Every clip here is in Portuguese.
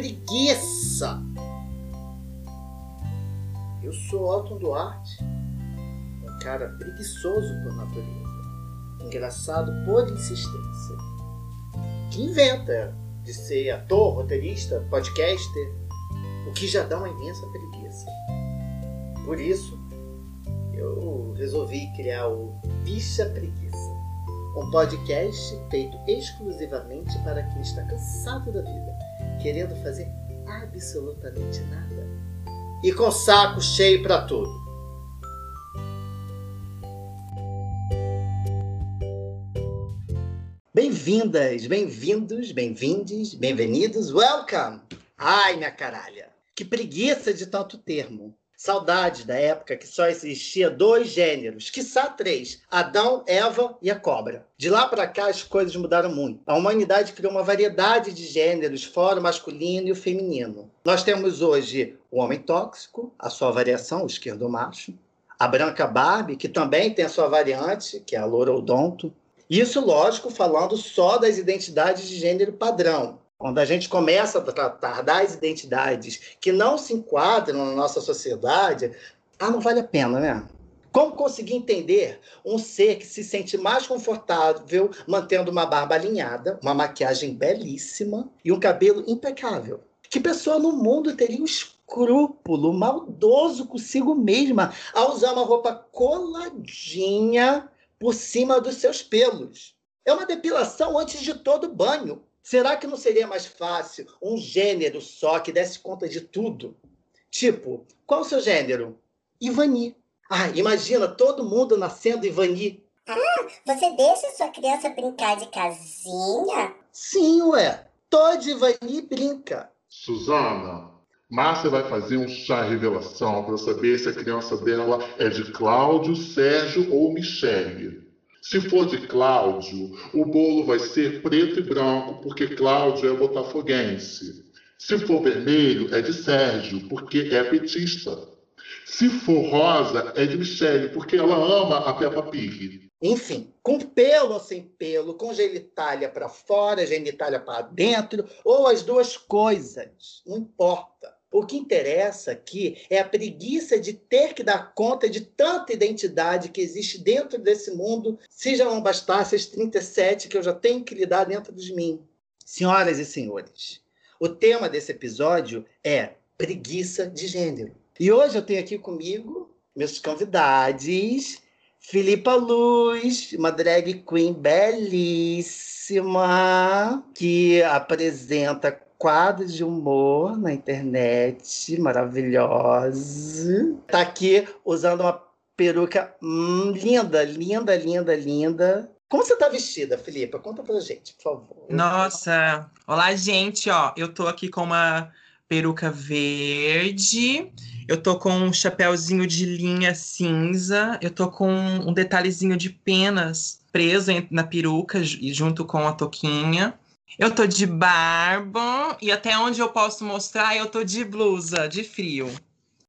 preguiça. Eu sou Alton Duarte, um cara preguiçoso por natureza, engraçado por insistência, que inventa de ser ator, roteirista, podcaster, o que já dá uma imensa preguiça. Por isso, eu resolvi criar o Bicha Preguiça, um podcast feito exclusivamente para quem está cansado da vida, querendo fazer absolutamente nada e com saco cheio para tudo. Bem-vindas, bem-vindos, bem-vindes, bem-vindos, welcome! Ai, minha caralha, que preguiça de tanto termo. Saudade da época que só existia dois gêneros, quiçá três: Adão, Eva e a cobra. De lá para cá as coisas mudaram muito. A humanidade criou uma variedade de gêneros, fora o masculino e o feminino. Nós temos hoje o homem tóxico, a sua variação, o esquerdo macho, a branca Barbie, que também tem a sua variante, que é a loura odonto. Isso, lógico, falando só das identidades de gênero padrão. Quando a gente começa a tratar das identidades que não se enquadram na nossa sociedade, ah, não vale a pena, né? Como conseguir entender um ser que se sente mais confortável mantendo uma barba alinhada, uma maquiagem belíssima e um cabelo impecável? Que pessoa no mundo teria um escrúpulo maldoso consigo mesma ao usar uma roupa coladinha por cima dos seus pelos? É uma depilação antes de todo banho. Será que não seria mais fácil um gênero só que desse conta de tudo? Tipo, qual o seu gênero? Ivani. Ah, imagina todo mundo nascendo Ivani. Ah, você deixa sua criança brincar de casinha? Sim, ué. Toda Ivani brinca. Suzana, Márcia vai fazer um chá revelação para saber se a criança dela é de Cláudio, Sérgio ou Michele. Se for de Cláudio, o bolo vai ser preto e branco, porque Cláudio é botafoguense. Se for vermelho, é de Sérgio, porque é petista. Se for rosa, é de Michele, porque ela ama a Peppa Pig. Enfim, com pelo ou sem pelo, com genitália para fora, genitália para dentro, ou as duas coisas, não importa. O que interessa aqui é a preguiça de ter que dar conta de tanta identidade que existe dentro desse mundo, se já não bastasse as 37 que eu já tenho que lidar dentro de mim. Senhoras e senhores, o tema desse episódio é preguiça de gênero. E hoje eu tenho aqui comigo meus convidados, Filipa Luz, uma drag queen belíssima, que apresenta quadros de humor na internet, maravilhosa. Tá aqui usando uma peruca hum, linda, linda, linda, linda. Como você tá vestida, Filipa? Conta pra gente, por favor. Nossa, olá, gente, ó, eu tô aqui com uma peruca verde, eu tô com um chapéuzinho de linha cinza, eu tô com um detalhezinho de penas preso na peruca junto com a toquinha. Eu tô de barba e até onde eu posso mostrar, eu tô de blusa, de frio.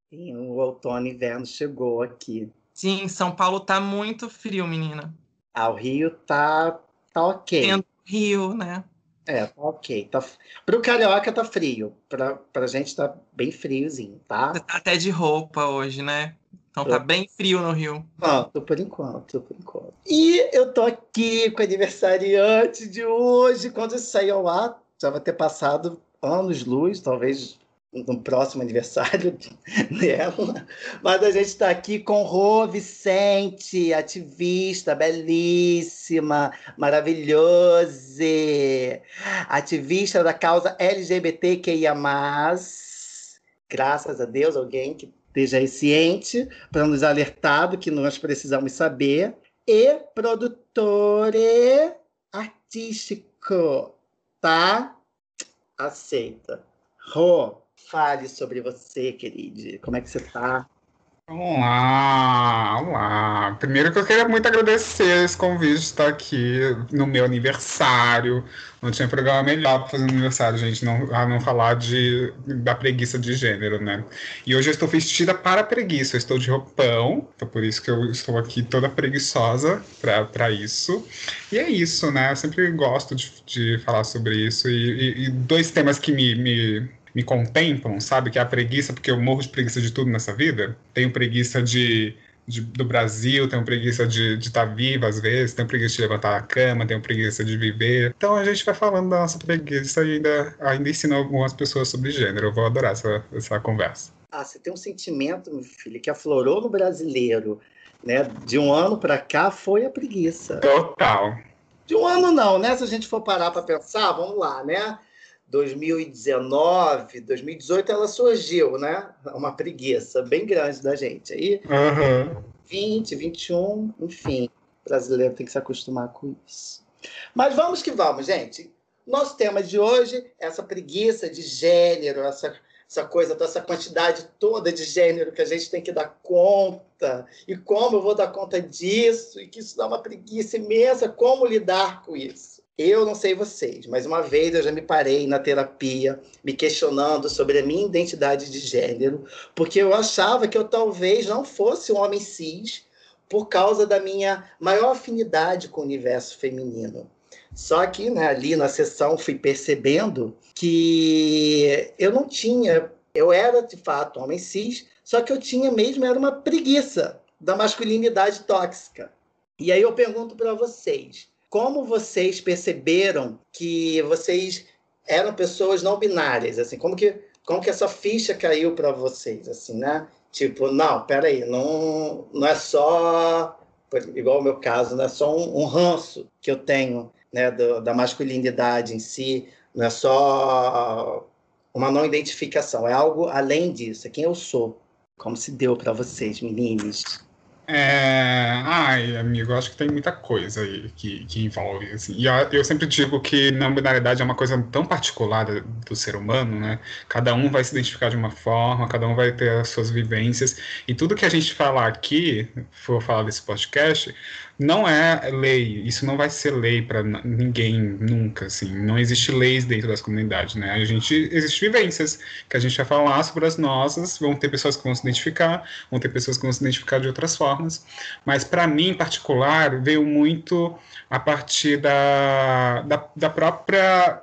Sim, o outono e inverno chegou aqui. Sim, São Paulo tá muito frio, menina. Ah, o Rio tá, tá ok. Tendo Rio, né? É, tá ok. Tá... Pro carioca tá frio. Pra, pra gente tá bem friozinho, tá? Você tá até de roupa hoje, né? Então tá bem frio no Rio. Pronto, por enquanto, por enquanto. E eu tô aqui com o aniversariante de hoje. Quando isso sair ao ar, já vai ter passado anos-luz, talvez no próximo aniversário dela. Mas a gente está aqui com Rô Vicente, ativista, belíssima, maravilhosa, ativista da causa LGBTQIA+. Graças a Deus, alguém que esteja ciente para nos alertar do que nós precisamos saber. E produtor artístico, tá? Aceita. Rô, fale sobre você, querida. Como é que você tá? Olá, olá. Primeiro que eu queria muito agradecer esse convite de estar aqui no meu aniversário. Não tinha programa melhor para fazer aniversário, gente, não, a não falar de, da preguiça de gênero, né? E hoje eu estou vestida para preguiça, eu estou de roupão, então por isso que eu estou aqui toda preguiçosa para isso. E é isso, né? Eu sempre gosto de, de falar sobre isso. E, e, e dois temas que me, me me contemplam, sabe? Que é a preguiça, porque eu morro de preguiça de tudo nessa vida. Tenho preguiça de, de do Brasil, tenho preguiça de estar tá viva às vezes, tenho preguiça de levantar a cama, tenho preguiça de viver. Então a gente vai falando da nossa preguiça e ainda, ainda ensina algumas pessoas sobre gênero. Eu vou adorar essa, essa conversa. Ah, você tem um sentimento, meu filho, que aflorou no brasileiro, né? De um ano para cá foi a preguiça. Total. De um ano não, né? Se a gente for parar para pensar, vamos lá, né? 2019, 2018 ela surgiu, né? Uma preguiça bem grande da gente. Aí, uhum. 20, 21, enfim, o brasileiro tem que se acostumar com isso. Mas vamos que vamos, gente. Nosso tema de hoje é essa preguiça de gênero, essa, essa coisa, essa quantidade toda de gênero que a gente tem que dar conta. E como eu vou dar conta disso? E que isso dá uma preguiça imensa. Como lidar com isso? Eu não sei vocês, mas uma vez eu já me parei na terapia me questionando sobre a minha identidade de gênero, porque eu achava que eu talvez não fosse um homem cis por causa da minha maior afinidade com o universo feminino. Só que né, ali na sessão fui percebendo que eu não tinha, eu era de fato homem cis, só que eu tinha mesmo era uma preguiça da masculinidade tóxica. E aí eu pergunto para vocês, como vocês perceberam que vocês eram pessoas não binárias, assim, como que como que essa ficha caiu para vocês, assim, né? Tipo, não, peraí, não, não é só, igual o meu caso, não é só um, um ranço que eu tenho, né, do, da masculinidade em si, não é só uma não identificação, é algo além disso, é quem eu sou. Como se deu para vocês, meninos? É... Ai, amigo, acho que tem muita coisa aí que, que envolve. Assim. E eu, sempre digo que não binariedade é uma coisa tão particular do ser humano, né? Cada um vai se identificar de uma forma, cada um vai ter as suas vivências. E tudo que a gente falar aqui, for falar desse podcast, não é lei, isso não vai ser lei para ninguém nunca, assim, não existe leis dentro das comunidades, né? A gente existe vivências que a gente vai falar sobre as nossas, vão ter pessoas que vão se identificar, vão ter pessoas que vão se identificar de outras formas, mas para mim em particular veio muito a partir da, da, da própria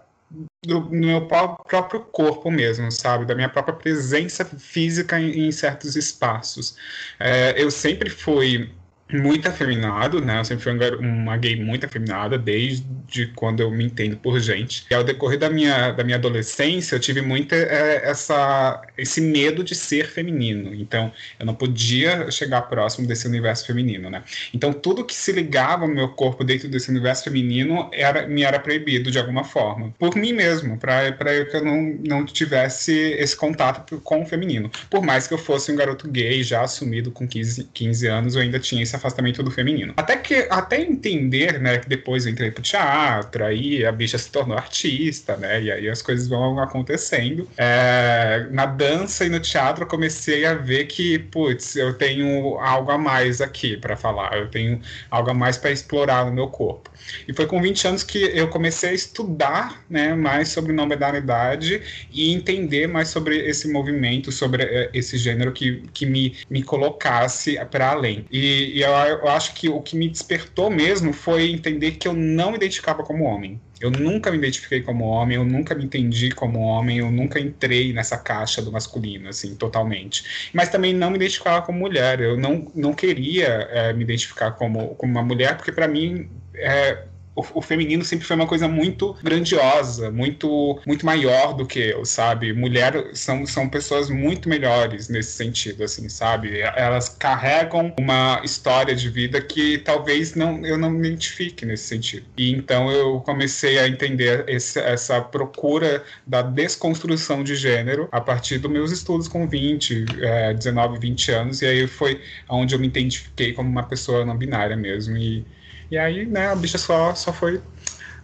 do, do, meu próprio corpo mesmo, sabe? Da minha própria presença física em, em certos espaços. É, eu sempre fui muito afeminado, né? Eu sempre fui uma gay muito afeminada desde quando eu me entendo por gente. E ao decorrer da minha, da minha adolescência, eu tive muito é, essa, esse medo de ser feminino. Então, eu não podia chegar próximo desse universo feminino, né? Então, tudo que se ligava ao meu corpo dentro desse universo feminino era, me era proibido de alguma forma. Por mim mesmo, para que eu não, não tivesse esse contato com o feminino. Por mais que eu fosse um garoto gay já assumido com 15, 15 anos, eu ainda tinha esse afastamento do feminino. Até que até entender, né, que depois eu entrei pro teatro, aí a bicha se tornou artista, né, e aí as coisas vão acontecendo. É, na dança e no teatro eu comecei a ver que, putz, eu tenho algo a mais aqui para falar, eu tenho algo a mais para explorar no meu corpo. E foi com 20 anos que eu comecei a estudar, né, mais sobre não binaridade e entender mais sobre esse movimento, sobre eh, esse gênero que, que me, me colocasse para além. E, e eu eu acho que o que me despertou mesmo foi entender que eu não me identificava como homem. Eu nunca me identifiquei como homem, eu nunca me entendi como homem, eu nunca entrei nessa caixa do masculino, assim, totalmente. Mas também não me identificava como mulher, eu não, não queria é, me identificar como, como uma mulher, porque para mim é, o, o, feminino sempre foi uma coisa muito grandiosa, muito muito maior do que eu, sabe? Mulher são, são pessoas muito melhores nesse sentido, assim, sabe? Elas carregam uma história de vida que talvez não eu não me identifique nesse sentido. E então eu comecei a entender esse, essa procura da desconstrução de gênero a partir dos meus estudos com 20, é, 19, 20 anos, e aí foi onde eu me identifiquei como uma pessoa não binária mesmo. E e aí, né, a bicha só, só foi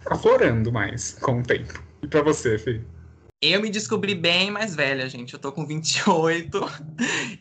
aflorando mais com o tempo. E pra você, Fê? Eu me descobri bem mais velha, gente. Eu tô com 28.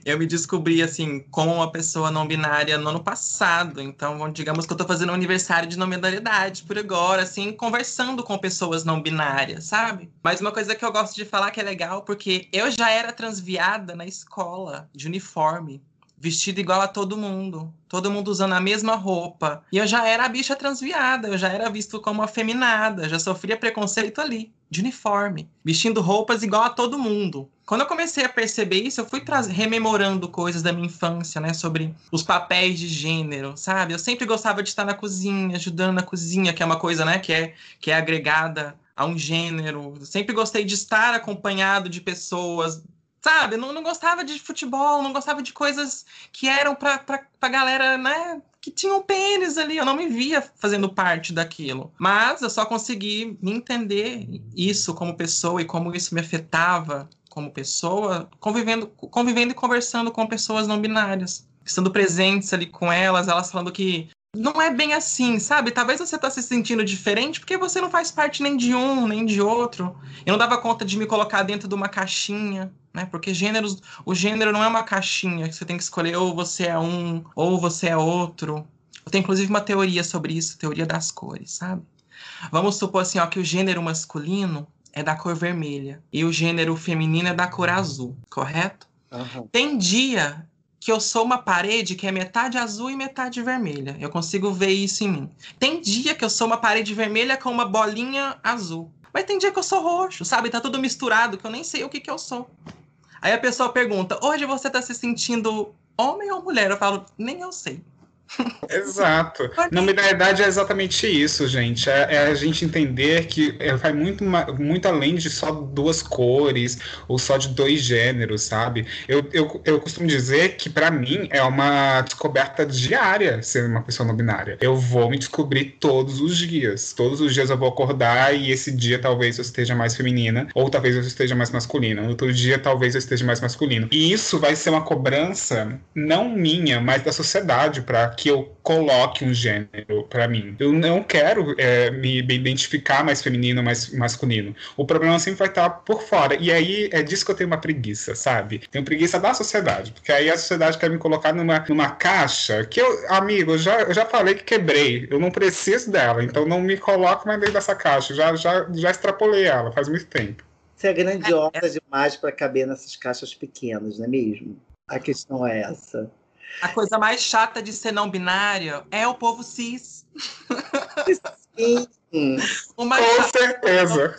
Eu me descobri, assim, como uma pessoa não binária no ano passado. Então, digamos que eu tô fazendo um aniversário de nominalidade por agora, assim, conversando com pessoas não binárias, sabe? Mas uma coisa que eu gosto de falar que é legal, porque eu já era transviada na escola, de uniforme vestido igual a todo mundo, todo mundo usando a mesma roupa. E eu já era a bicha transviada, eu já era visto como afeminada, já sofria preconceito ali de uniforme, vestindo roupas igual a todo mundo. Quando eu comecei a perceber isso, eu fui rememorando coisas da minha infância, né, sobre os papéis de gênero, sabe? Eu sempre gostava de estar na cozinha, ajudando na cozinha, que é uma coisa, né, que é, que é agregada a um gênero. Eu sempre gostei de estar acompanhado de pessoas, sabe? Não, não gostava de futebol, não gostava de coisas que eram para a galera, né, que tinham pênis ali, eu não me via fazendo parte daquilo. Mas eu só consegui me entender isso como pessoa e como isso me afetava como pessoa, convivendo, convivendo e conversando com pessoas não binárias. Estando presentes ali com elas, elas falando que não é bem assim, sabe? Talvez você tá se sentindo diferente porque você não faz parte nem de um, nem de outro. Eu não dava conta de me colocar dentro de uma caixinha, né? Porque gêneros, o gênero não é uma caixinha que você tem que escolher ou você é um ou você é outro. Eu tenho inclusive uma teoria sobre isso, teoria das cores, sabe? Vamos supor assim, ó, que o gênero masculino é da cor vermelha e o gênero feminino é da cor azul, correto? Uhum. Tem dia que eu sou uma parede que é metade azul e metade vermelha. Eu consigo ver isso em mim. Tem dia que eu sou uma parede vermelha com uma bolinha azul. Mas tem dia que eu sou roxo, sabe? Tá tudo misturado, que eu nem sei o que, que eu sou. Aí a pessoa pergunta: hoje você tá se sentindo homem ou mulher? Eu falo: nem eu sei. Exato. Na verdade, é exatamente isso, gente. É, é a gente entender que é, vai muito, muito além de só duas cores ou só de dois gêneros, sabe? Eu, eu, eu costumo dizer que, para mim, é uma descoberta diária ser uma pessoa não binária. Eu vou me descobrir todos os dias. Todos os dias eu vou acordar e esse dia talvez eu esteja mais feminina ou talvez eu esteja mais masculina. Outro dia talvez eu esteja mais masculino. E isso vai ser uma cobrança não minha, mas da sociedade para que eu coloque um gênero para mim. Eu não quero é, me identificar mais feminino, mais masculino. O problema sempre vai estar por fora. E aí é disso que eu tenho uma preguiça, sabe? Tenho preguiça da sociedade. Porque aí a sociedade quer me colocar numa, numa caixa que eu, amigo, eu já, eu já falei que quebrei. Eu não preciso dela. Então não me coloco mais dentro dessa caixa. Já, já, já extrapolei ela faz muito tempo. Você é grandiosa é, é. demais para caber nessas caixas pequenas, não é mesmo? A questão é essa. A coisa mais chata de ser não binário é o povo cis. Sim. Uma Com certeza.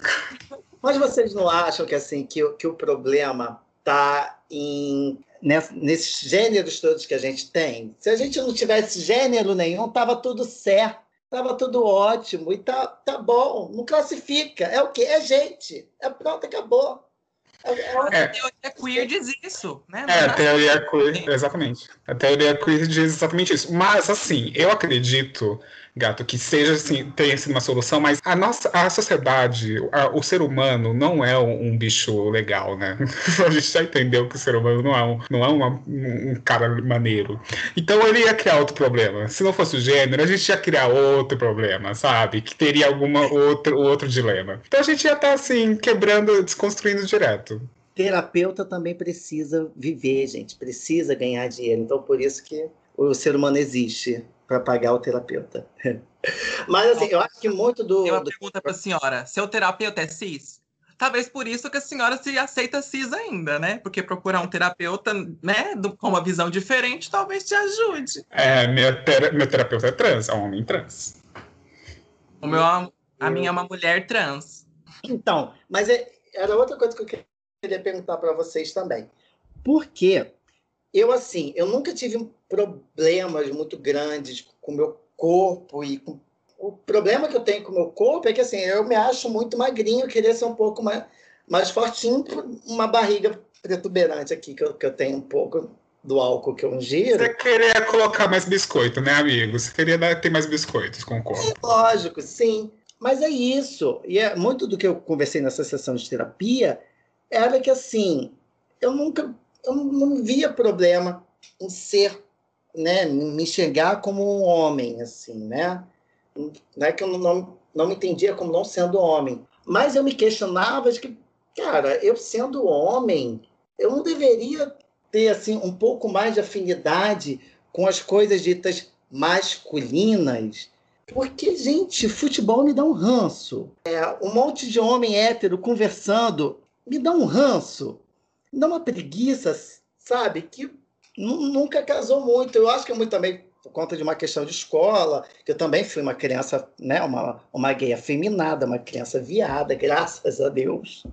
Mas vocês não acham que assim que, que o problema está em nesses gêneros todos que a gente tem? Se a gente não tivesse gênero nenhum, tava tudo certo, tava tudo ótimo e tá, tá bom. Não classifica. É o quê? É gente. É pronto, acabou. É. A teoria queer diz isso, né? É, a teoria queer, exatamente. A teoria queer diz exatamente isso. Mas, assim, eu acredito gato, que seja assim, tenha sido uma solução, mas a nossa a sociedade, a, o ser humano não é um, um, bicho legal, né? a gente já entendeu que o ser humano não é um, não é uma, um cara maneiro. Então ele ia criar outro problema. Se não fosse o gênero, a gente ia criar outro problema, sabe? Que teria alguma outro, outro dilema. Então a gente ia estar tá, assim, quebrando, desconstruindo direto terapeuta também precisa viver, gente, precisa ganhar dinheiro. Então, por isso que o ser humano existe para pagar o terapeuta. Mas assim, eu acho que muito do. Tem uma do... pergunta para a senhora: seu terapeuta é cis? Talvez por isso que a senhora se aceita cis ainda, né? Porque procurar um terapeuta, né, com uma visão diferente, talvez te ajude. É, meu, ter... meu terapeuta é trans, é um homem trans. O meu, a minha é uma mulher trans. Então, mas é, era outra coisa que eu queria perguntar para vocês também. Por que eu, assim, eu nunca tive problemas muito grandes com o meu corpo e com... o problema que eu tenho com o meu corpo é que, assim, eu me acho muito magrinho, queria ser um pouco mais, mais fortinho, uma barriga protuberante aqui, que eu, que eu tenho um pouco do álcool que eu ingiro. Você queria colocar mais biscoito, né, amigo? Você queria dar, ter mais biscoitos com o corpo. É, lógico, sim. Mas é isso. E é muito do que eu conversei nessa sessão de terapia era que, assim, eu nunca eu não via problema em ser, né, me enxergar como um homem, assim, né? Não é que eu não, não me entendia como não sendo homem, mas eu me questionava de que, cara, eu sendo homem, eu não deveria ter, assim, um pouco mais de afinidade com as coisas ditas masculinas, porque, gente, futebol me dá um ranço. É, um monte de homem hétero conversando me dá um ranço dá uma preguiça, sabe? Que nunca casou muito. Eu acho que é muito também por conta de uma questão de escola, que eu também fui uma criança, né, uma, uma gay afeminada, uma criança viada, graças a Deus.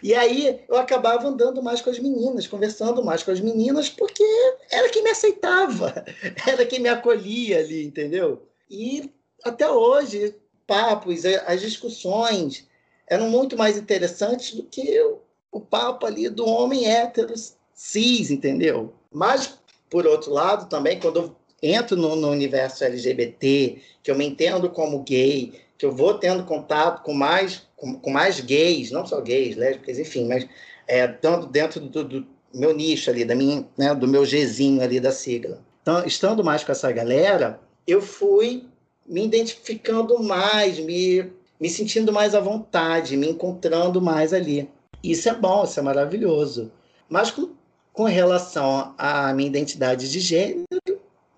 E aí eu acabava andando mais com as meninas, conversando mais com as meninas, porque era quem me aceitava, era quem me acolhia ali, entendeu? E até hoje, papos, as discussões eram muito mais interessantes do que o papo ali do homem hétero cis, entendeu? Mas, por outro lado, também, quando eu entro no, no, universo LGBT, que eu me entendo como gay, que eu vou tendo contato com mais, com, com mais gays, não só gays, lésbicas, enfim, mas é, tanto dentro do, do, meu nicho ali, da minha, né, do meu Gzinho ali da sigla. Então, estando mais com essa galera, eu fui me identificando mais, me, me sentindo mais à vontade, me encontrando mais ali. Isso é bom, isso é maravilhoso. Mas com, com relação à minha identidade de gênero,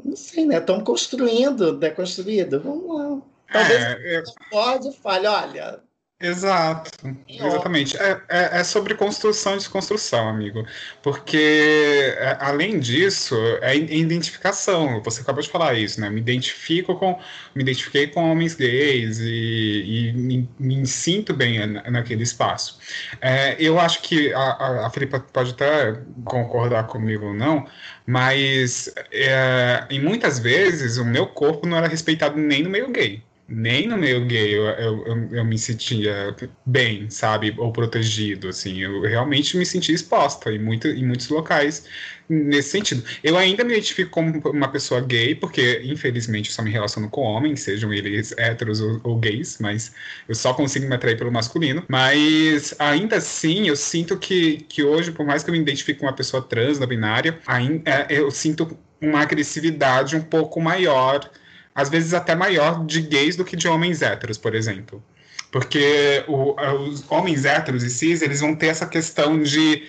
não sei, né? Estamos construindo, deconstruído. Vamos lá. Talvez é, eu... pode fale, olha, Exato, exatamente. É, é, é, sobre construção e desconstrução, amigo. Porque, é, além disso, é identificação. Você acabou de falar isso, né? Me identifico com. Me identifiquei com homens gays e, e me, me, sinto bem naquele espaço. É, eu acho que a, a, a Felipe pode até concordar comigo ou não, mas é, em muitas vezes o meu corpo não era respeitado nem no meio gay nem no meio gay eu, eu, eu, me sentia bem, sabe? Ou protegido, assim. Eu realmente me sentia exposta em, muito, em muitos locais nesse sentido. Eu ainda me identifico como uma pessoa gay, porque infelizmente eu só me relaciono com homens, sejam eles héteros ou, ou gays, mas eu só consigo me atrair pelo masculino. Mas ainda assim, eu sinto que, que hoje, por mais que eu me identifique com uma pessoa trans, não binária, ainda, é, eu sinto uma agressividade um pouco maior às vezes até maior de gays do que de homens héteros, por exemplo. Porque o, os homens héteros e cis, eles vão ter essa questão de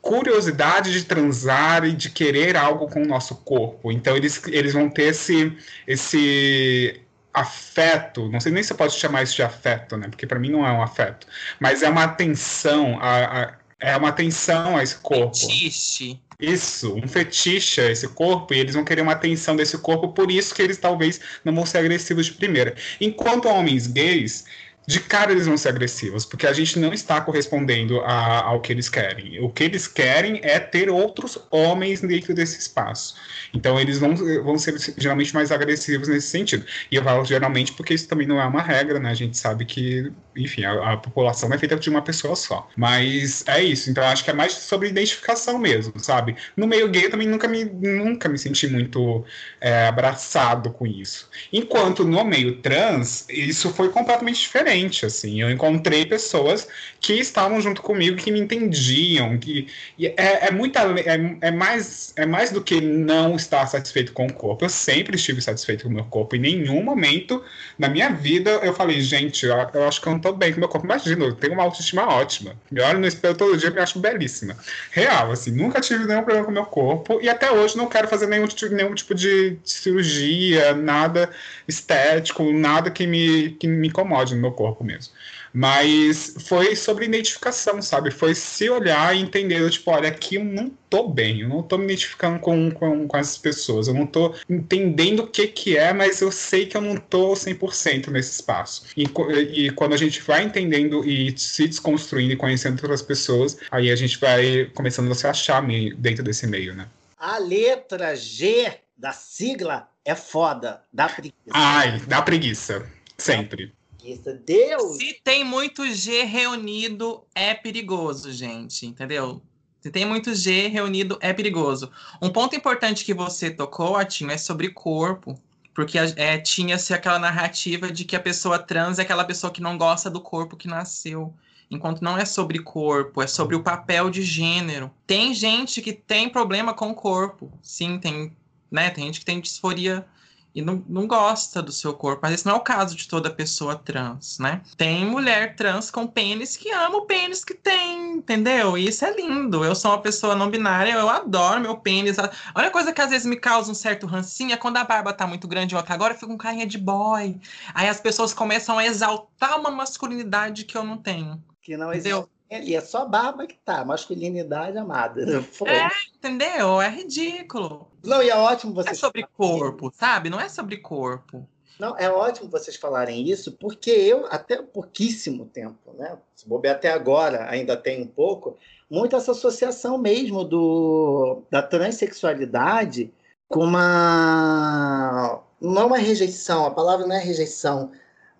curiosidade de transar e de querer algo com o nosso corpo. Então eles, eles vão ter esse, esse afeto, não sei nem se você pode chamar isso de afeto, né? Porque para mim não é um afeto, mas é uma atenção, a, a, é uma atenção a esse corpo. Fetiche. Isso, um fetiche esse corpo, e eles vão querer uma atenção desse corpo, por isso que eles talvez não vão ser agressivos de primeira. Enquanto homens gays, de cara eles vão ser agressivos, porque a gente não está correspondendo a, ao que eles querem. O que eles querem é ter outros homens dentro desse espaço. Então eles vão, vão ser geralmente mais agressivos nesse sentido. E eu falo geralmente porque isso também não é uma regra, né? A gente sabe que, enfim, a, a população é feita de uma pessoa só. Mas é isso. Então acho que é mais sobre identificação mesmo, sabe? No meio gay eu também nunca me, nunca me senti muito é, abraçado com isso. Enquanto no meio trans, isso foi completamente diferente assim. Eu encontrei pessoas que estavam junto comigo, que me entendiam, que é, é, muita, é, é, mais, é mais do que não estar satisfeito com o corpo. Eu sempre estive satisfeito com o meu corpo. Em nenhum momento na minha vida eu falei, gente, eu, eu acho que eu não tô bem com o meu corpo. Imagina, eu tenho uma autoestima ótima. Eu olho no espelho todo dia e me acho belíssima. Real, assim, nunca tive nenhum problema com o meu corpo e até hoje não quero fazer nenhum, nenhum tipo de cirurgia, nada estético, nada que me, que me incomode no meu corpo mesmo. Mas foi sobre identificação, sabe? Foi se olhar e entender, tipo, olha, aqui eu não tô bem, eu não tô me identificando com, com, com essas pessoas, eu não tô entendendo o que que é, mas eu sei que eu não tô 100% nesse espaço. E, e quando a gente vai entendendo e se desconstruindo e conhecendo outras pessoas, aí a gente vai começando a se achar meio, dentro desse meio, né? A letra G da sigla é foda, dá preguiça. Ai, dá preguiça. Sempre preguiça. Deus! Se tem muito G reunido, é perigoso, gente, entendeu? Se tem muito G reunido, é perigoso. Um ponto importante que você tocou, Atinho, é sobre corpo. Porque é, tinha-se aquela narrativa de que a pessoa trans é aquela pessoa que não gosta do corpo que nasceu. Enquanto não é sobre corpo, é sobre o papel de gênero. Tem gente que tem problema com o corpo. Sim, tem, né? Tem gente que tem disforia e não, não gosta do seu corpo. Mas esse não é o caso de toda pessoa trans, né? Tem mulher trans com pênis que ama o pênis que tem, entendeu? E isso é lindo. Eu sou uma pessoa não binária, eu adoro meu pênis. A única coisa que às vezes me causa um certo rancinho é quando a barba tá muito grande, outra agora eu fico com carinha de boy. Aí as pessoas começam a exaltar uma masculinidade que eu não tenho. Que não existe ali, é só a barba que tá, masculinidade amada. Foi. É, entendeu? É ridículo. Não, e é ótimo é vocês sobre corpo, sabe? Não é sobre corpo. Não, é ótimo vocês falarem isso, porque eu, até pouquíssimo tempo, né? Se bobear até agora, ainda tem um pouco, muito essa associação mesmo do, da transexualidade com uma. Não uma rejeição, a palavra não é rejeição,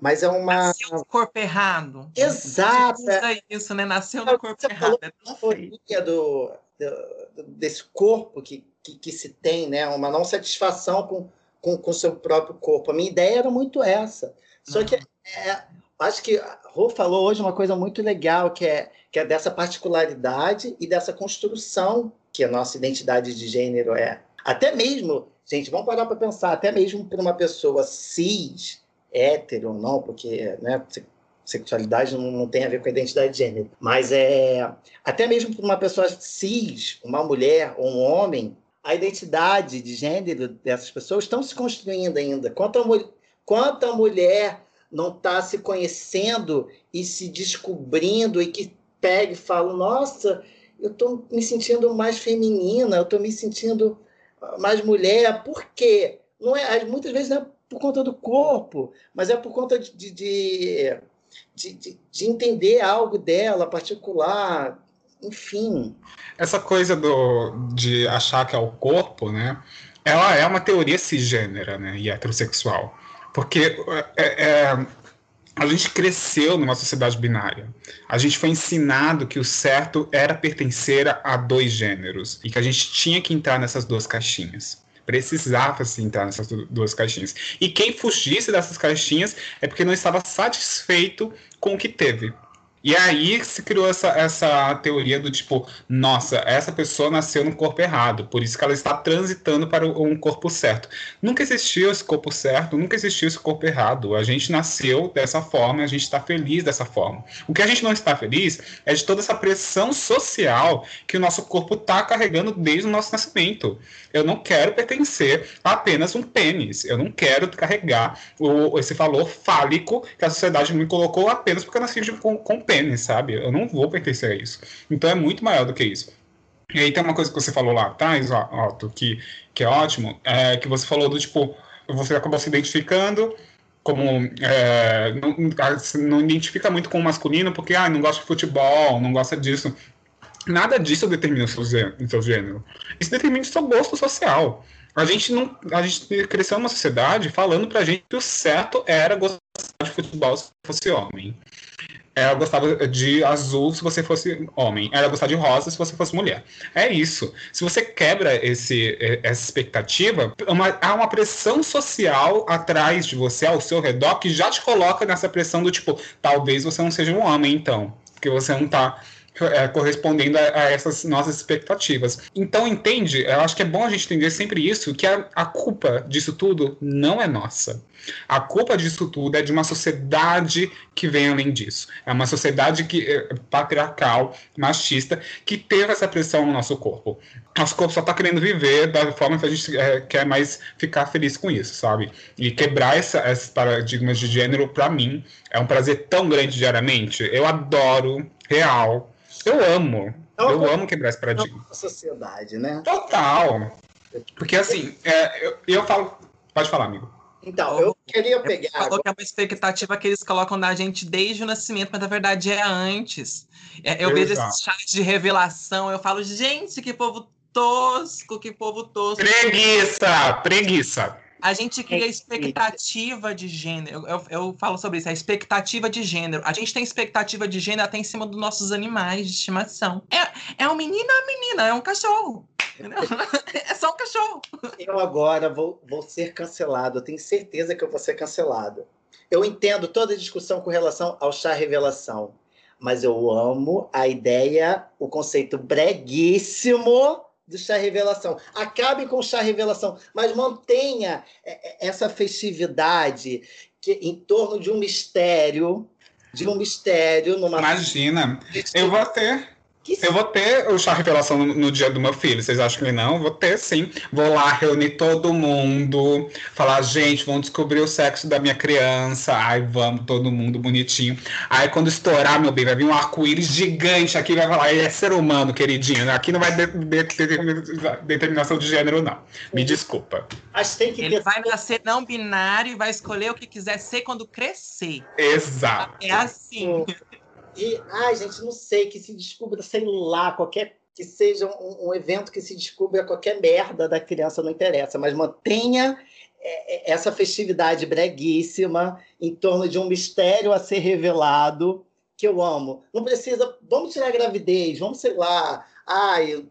mas é uma. Nasceu no corpo errado. Exato. Isso, né? Nasceu no corpo Você errado. falou É feio. do, do- desse corpo que, que, que se tem, né? Uma não satisfação com com com o seu próprio corpo. A minha ideia era muito essa. Só que é, acho que a Rô falou hoje uma coisa muito legal, que é, que é dessa particularidade e dessa construção que a nossa identidade de gênero é. Até mesmo, gente, vamos parar para pensar, até mesmo para uma pessoa cis, hétero ou não, porque né, se- sexualidade não, não tem a ver com a identidade de gênero, mas é até mesmo para uma pessoa cis, uma mulher ou um homem, a identidade de gênero dessas pessoas estão se construindo ainda. Quanto mu quanta mulher não está se conhecendo e se descobrindo e que pega e fala, nossa, eu estou me sentindo mais feminina, eu estou me sentindo mais mulher. Por quê? Não é, muitas vezes não é por conta do corpo, mas é por conta de, de, de, de, de entender algo dela particular, enfim. Essa coisa do, de achar que é o corpo, né? Ela é uma teoria cisgênera, né? E heterossexual. Porque é, é, a gente cresceu numa sociedade binária. A gente foi ensinado que o certo era pertencer a dois gêneros e que a gente tinha que entrar nessas duas caixinhas. Precisava se entrar nessas du- duas caixinhas. E quem fugisse dessas caixinhas é porque não estava satisfeito com o que teve. E aí se criou essa, essa teoria do tipo, nossa, essa pessoa nasceu no corpo errado, por isso que ela está transitando para um corpo certo. Nunca existiu esse corpo certo, nunca existiu esse corpo errado. A gente nasceu dessa forma, a gente está feliz dessa forma. O que a gente não está feliz é de toda essa pressão social que o nosso corpo está carregando desde o nosso nascimento. Eu não quero pertencer a apenas um pênis. Eu não quero carregar o, esse valor fálico que a sociedade me colocou apenas porque eu nasci com, com pênis, sabe? Eu não vou pertencer a isso. Então é muito maior do que isso. E aí tem uma coisa que você falou lá atrás, Otto, que, que é ótimo, é que você falou do tipo, você acabou se identificando como é, não, não identifica muito com o masculino porque ah, não gosta de futebol, não gosta disso. Nada disso determina o seu, o seu gênero. Isso determina o seu gosto social. A gente não, a gente cresceu numa sociedade falando pra gente que o certo era gostar de futebol se fosse homem. Ela gostava de azul se você fosse homem. Ela gostava de rosa se você fosse mulher. É isso. Se você quebra esse, eh, essa expectativa, uma- há uma pressão social atrás de você, ao seu redor, que já te coloca nessa pressão do tipo, talvez você não seja um homem, então. Porque você não tá é, correspondendo a, a essas nossas expectativas. Então, entende? Eu acho que é bom a gente entender sempre isso, que a, a culpa disso tudo não é nossa. A culpa disso tudo é de uma sociedade que vem além disso. É uma sociedade que, é, patriarcal, machista, que teve essa pressão no nosso corpo. Nosso corpo só está querendo viver da forma que a gente é, quer mais ficar feliz com isso, sabe? E quebrar essa, esses paradigmas de gênero, para mim, é um prazer tão grande diariamente. Eu adoro, real. Eu amo. É uma Eu amo quebrar esse paradigma. A sociedade, né? Total. Porque assim, é, eu, eu falo. Pode falar, amigo. Então, eu queria Você pegar. falou que é uma expectativa que eles colocam na gente desde o nascimento, mas na verdade é antes. É, eu vejo esses chats de revelação, eu falo, gente, que povo tosco, que povo tosco. Preguiça! Preguiça! A gente cria É, expectativa de gênero. Eu, eu falo sobre isso, a expectativa de gênero. A gente tem expectativa de gênero até em cima dos nossos animais de estimação. É, é um menino ou menina, é um cachorro. É só um cachorro. Eu agora vou, vou ser cancelado. Eu tenho certeza que eu vou ser cancelado. Eu entendo toda a discussão com relação ao chá revelação, mas eu amo a ideia, o conceito breguíssimo do chá revelação. Acabe com o chá revelação, mas mantenha é, é, essa festividade que, em torno de um mistério, de um mistério numa Imagina, eu vou até. Que Eu vou ter o chá revelação no, no dia do meu filho. Vocês acham que não? Vou ter sim. Vou lá reunir todo mundo, falar, gente, vamos descobrir o sexo da minha criança. Ai, vamos, todo mundo bonitinho. Aí quando estourar, meu bem, vai vir um arco-íris gigante aqui, vai falar, ele é ser humano, queridinho. Aqui não vai ter determinação de gênero, não. Me desculpa. Acho que tem que Ele ter. vai nascer não binário e vai escolher o que quiser ser quando crescer. Exato. É assim. E, ai, gente, não sei, que se descubra, sei lá, qualquer. Que seja um, um evento que se descubra qualquer merda da criança, não interessa, mas mantenha é, é, essa festividade breguíssima em torno de um mistério a ser revelado, que eu amo. Não precisa. Vamos tirar a gravidez, vamos, sei lá. Ai,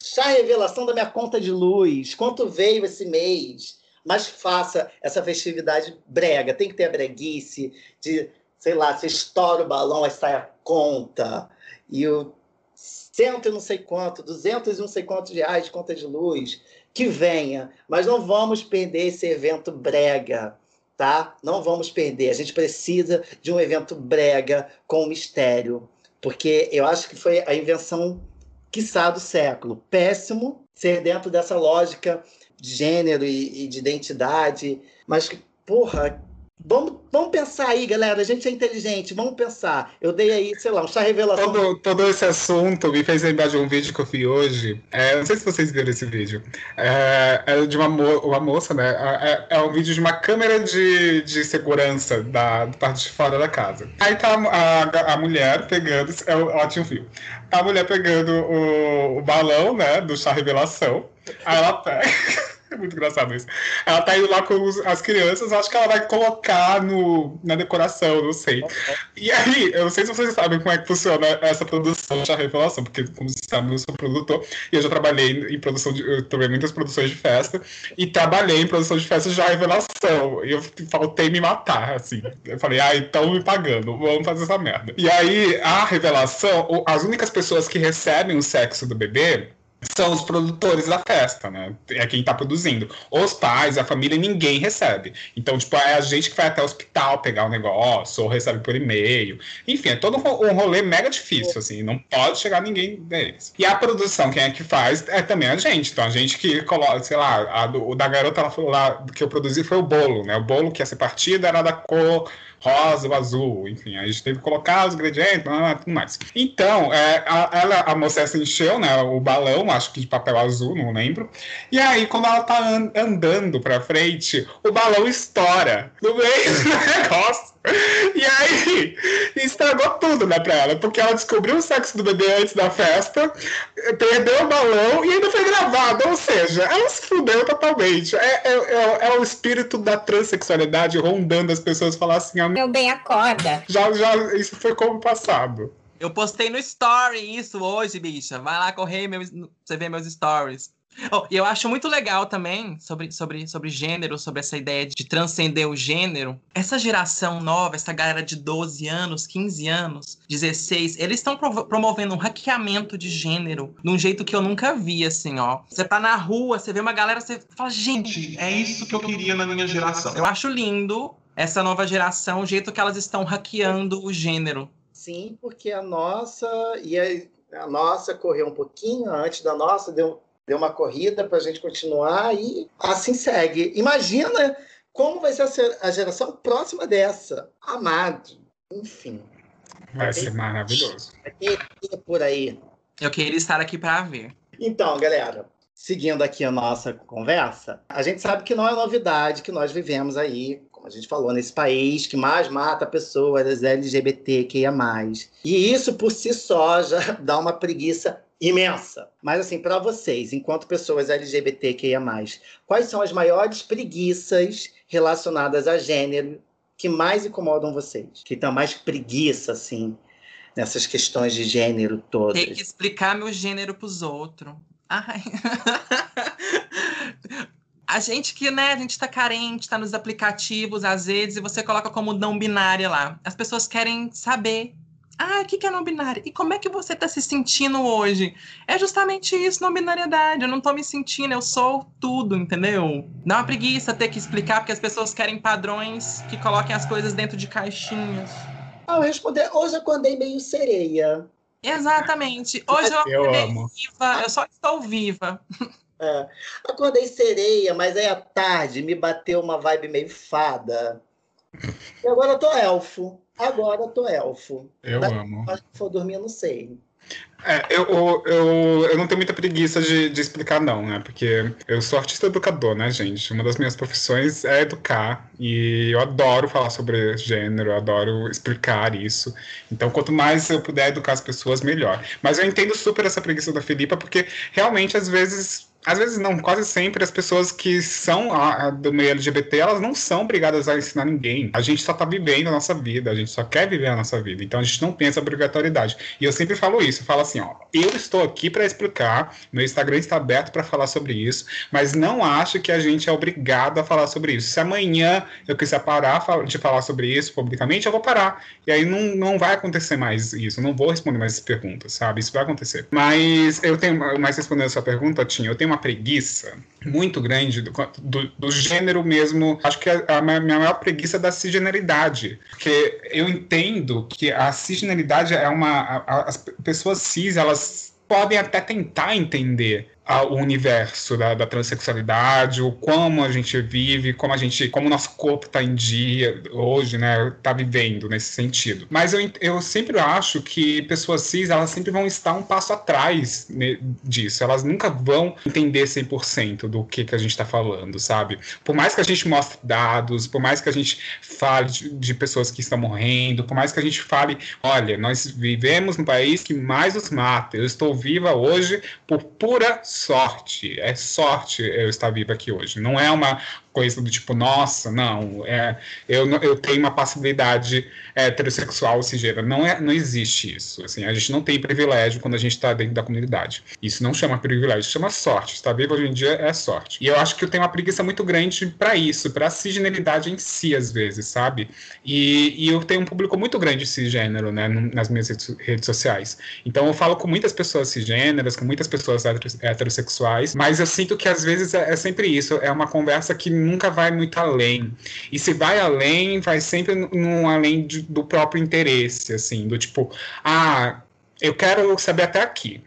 chá revelação da minha conta de luz, quanto veio esse mês. Mas faça essa festividade brega, tem que ter a breguice de sei lá, você estoura o balão, aí sai a conta, e o cento e não sei quanto, duzentos e não sei quantos reais de conta de luz, que venha, mas não vamos perder esse evento brega, tá? Não vamos perder, a gente precisa de um evento brega com mistério, porque eu acho que foi a invenção, quiçá, do século. Péssimo ser dentro dessa lógica de gênero e, e de identidade, mas, porra, Vamos, vamos pensar aí, galera. A gente é inteligente, vamos pensar. Eu dei aí, sei lá, um chá revelação. Todo, todo esse assunto me fez lembrar de um vídeo que eu vi hoje. É, não sei se vocês viram esse vídeo. É, é de uma, mo uma moça, né? É, é, um vídeo de uma câmera de, de segurança da, da parte de fora da casa. Aí tá a, a mulher pegando. Ela tinha um fio. A mulher pegando o, o balão, né? Do chá revelação. Aí ela pega. É muito engraçado isso. Ela tá indo lá com os, as crianças, acho que ela vai colocar no, na decoração, não sei. E aí, eu não sei se vocês sabem como é que funciona essa produção de revelação, porque, como vocês sabem, eu sou produtor e eu já trabalhei em produção de. Eu trabalhei muitas produções de festa e trabalhei em produção de festa já revelação. E eu faltei me matar, assim. Eu falei, ah, então me pagando, vamos fazer essa merda. E aí, a revelação, as únicas pessoas que recebem o sexo do bebê são os produtores da festa, né? É quem tá produzindo. Os pais, a família, ninguém recebe. Então, tipo, é a gente que vai até o hospital pegar o negócio, ou recebe por e-mail. Enfim, é todo um rolê mega difícil, assim. Não pode chegar ninguém deles. E a produção, quem é que faz, é também a gente. Então, a gente que coloca, sei lá, a do, o da garota, ela falou lá, que eu produzi foi o bolo, né? O bolo que ia ser partido era da cor rosa ou azul, enfim, a gente teve que colocar os ingredientes, tudo mais. Então, é, a, ela, a moça se encheu, né, o balão, acho que de papel azul, não lembro, e aí, quando ela tá an andando pra frente, o balão estoura no meio do negócio. E aí, estragou tudo, né, pra ela, porque ela descobriu o sexo do bebê antes da festa, perdeu o balão e ainda foi gravado, ou seja, ela se fudeu totalmente. É, é, é, é o espírito da transexualidade rondando as pessoas falar assim, ah, Meu bem, acorda. já, já, isso foi como passado. Eu postei no story isso hoje, bicha. Vai lá correr, meus, você vê meus stories. Oh, eu acho muito legal também sobre, sobre, sobre gênero, sobre essa ideia de transcender o gênero. Essa geração nova, essa galera de 12 anos, 15 anos, 16, eles estão pro promovendo um hackeamento de gênero de um jeito que eu nunca vi, assim, ó. Você tá na rua, você vê uma galera, você fala, gente, É isso que eu queria na minha geração. eu acho lindo essa nova geração, o jeito que elas estão hackeando o gênero. Sim, porque a nossa e a, a nossa correu um pouquinho antes da nossa, deu, deu uma corrida para a gente continuar e assim segue. Imagina como vai ser a geração próxima dessa. Amado. Enfim. Vai ser maravilhoso. E, e por aí. Eu queria estar aqui para ver. Então, galera, seguindo aqui a nossa conversa, a gente sabe que não é novidade que nós vivemos aí, como a gente falou, nesse país que mais mata pessoas LGBTQIA+. E isso por si só já dá uma preguiça imensa. Mas assim, para vocês, enquanto pessoas LGBTQIA+, quais são as maiores preguiças relacionadas a gênero que mais incomodam vocês? Que dão mais preguiça, assim, nessas questões de gênero todas? Ter que explicar meu gênero pros outros. Ai. A gente que, né, a gente tá carente, tá nos aplicativos, às vezes, e você coloca como não binária lá. As pessoas querem saber. Ah, o que, que é não binária? E como é que você tá se sentindo hoje? É justamente isso, não binariedade. Eu não tô me sentindo, eu sou tudo, entendeu? Dá uma preguiça ter que explicar, porque as pessoas querem padrões que coloquem as coisas dentro de caixinhas. Ah, eu responder. Hoje eu acordei meio sereia. Exatamente. Hoje eu, Eu acordei amo. viva, eu só estou viva. É. Acordei sereia, mas aí à tarde me bateu uma vibe meio fada. E agora eu tô elfo. Agora eu tô elfo. Eu Da- amo. Que for dormir, eu não sei. É, eu, eu, eu, eu não tenho muita preguiça de, de explicar, não, né? Porque eu sou artista educador, né, gente? Uma das minhas profissões é educar. E eu adoro falar sobre gênero, eu adoro explicar isso. Então, quanto mais eu puder educar as pessoas, melhor. Mas eu entendo super essa preguiça da Filipa, porque realmente, às vezes. Às vezes não, quase sempre as pessoas que são a- a do meio LGBT, elas não são obrigadas a ensinar ninguém. A gente só tá vivendo a nossa vida, a gente só quer viver a nossa vida. Então a gente não essa obrigatoriedade. E eu sempre falo isso, eu falo assim, ó, eu estou aqui para explicar, meu Instagram está aberto para falar sobre isso, mas não acho que a gente é obrigado a falar sobre isso. Se amanhã eu quiser parar de falar sobre isso publicamente, eu vou parar. E aí não, não vai acontecer mais isso, não vou responder mais perguntas, sabe? Isso vai acontecer. Mas eu tenho, mais respondendo a sua pergunta, Tim, eu tenho uma preguiça muito grande do, do, do gênero mesmo. Acho que a, a minha maior preguiça é da cisgeneridade. Porque eu entendo que a cisgeneridade é uma. a- as pessoas cis, elas podem até tentar entender a- o universo da, da transexualidade, o como a gente vive, como a gente, como o nosso corpo está em dia hoje, né, tá vivendo nesse sentido. Mas eu, eu sempre acho que pessoas cis, elas sempre vão estar um passo atrás né, disso. Elas nunca vão entender 100% do que, que a gente está falando, sabe? Por mais que a gente mostre dados, por mais que a gente fale de, de pessoas que estão morrendo, por mais que a gente fale, olha, nós vivemos num país que mais nos mata. Eu estou viva hoje por pura sorte. É sorte eu estar viva aqui hoje. Não é uma coisa do tipo, nossa, não, é, eu, eu tenho uma possibilidade heterossexual cisgênero. Não, é, não existe isso. Assim, a gente não tem privilégio quando a gente está dentro da comunidade. Isso não chama privilégio, chama sorte. Estar vivo hoje em dia é sorte. E eu acho que eu tenho uma preguiça muito grande para isso, para a cisgeneridade em si, às vezes, sabe? E, e eu tenho um público muito grande cisgênero, né, nas minhas redes, sociais. Então eu falo com muitas pessoas cisgêneras, com muitas pessoas hetero- heterossexuais, mas eu sinto que às vezes é, é sempre isso, é uma conversa que nunca vai muito além. E se vai além, vai sempre num além de- do próprio interesse, assim, do tipo, ah, eu quero saber até aqui.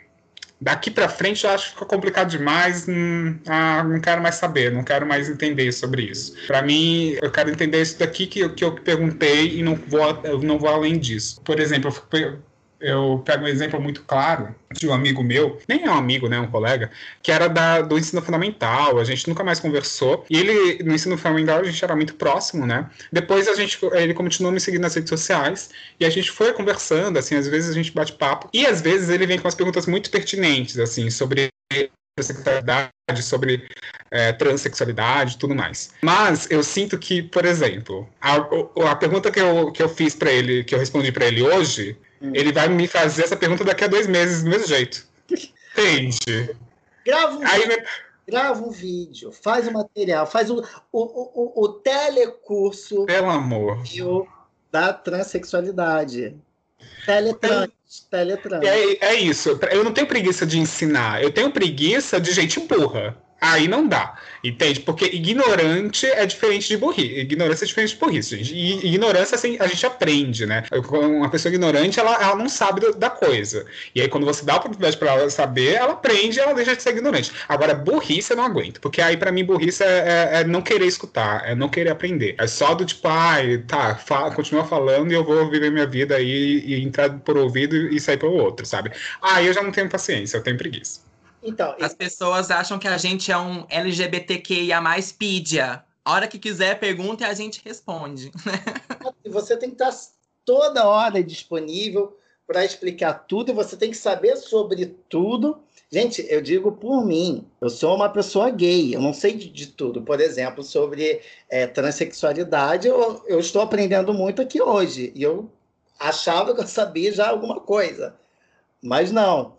Daqui para frente eu acho que fica complicado demais. hum, ah, não quero mais saber, não quero mais entender sobre isso. Para mim, eu quero entender isso daqui que, que eu perguntei e não vou, não vou além disso. Por exemplo, eu fico- eu pego um exemplo muito claro de um amigo meu, nem é um amigo, né, um colega, que era da, do ensino fundamental, a gente nunca mais conversou, e ele, no ensino fundamental, a gente era muito próximo, né, depois a gente, ele continuou me seguindo nas redes sociais, e a gente foi conversando, assim, às vezes a gente bate papo, e às vezes ele vem com umas perguntas muito pertinentes, assim, sobre sexualidade, sobre é, transexualidade tudo mais. Mas eu sinto que, por exemplo, a, a pergunta que eu, que eu fiz para ele, que eu respondi para ele hoje, Hum. ele vai me fazer essa pergunta daqui a dois meses, do mesmo jeito. Entende? Grava um, Aí, né, grava um vídeo, faz o material, faz o, o, o, o telecurso pelo amor. da transexualidade. Teletrans. Teletrans. É, é isso. Eu não tenho preguiça de ensinar. Eu tenho preguiça de gente burra. Aí não dá. Entende? Porque ignorante é diferente de burrice. Ignorância é diferente de burrice, gente. E ignorância, assim, a gente aprende, né? Uma pessoa ignorante, ela, ela não sabe do- da coisa. E aí, quando você dá a oportunidade pra ela saber, ela aprende e ela deixa de ser ignorante. Agora, burrice eu não aguento. Porque aí, pra mim, burrice é, é- é não querer escutar, é não querer aprender. É só do tipo, ai, tá, fa continua falando e eu vou viver minha vida aí e entrar por ouvido e sair pelo outro, sabe? Aí eu já não tenho paciência, eu tenho preguiça. Então, As pessoas acham que a gente é um LGBTQIA mais pídia. A hora que quiser, pergunta e a gente responde. você tem que estar toda hora disponível para explicar tudo você tem que saber sobre tudo. Gente, eu digo por mim, eu sou uma pessoa gay, eu não sei de, de tudo. Por exemplo, sobre é, transexualidade, eu, eu estou aprendendo muito aqui hoje. E eu achava que eu sabia já alguma coisa, mas não.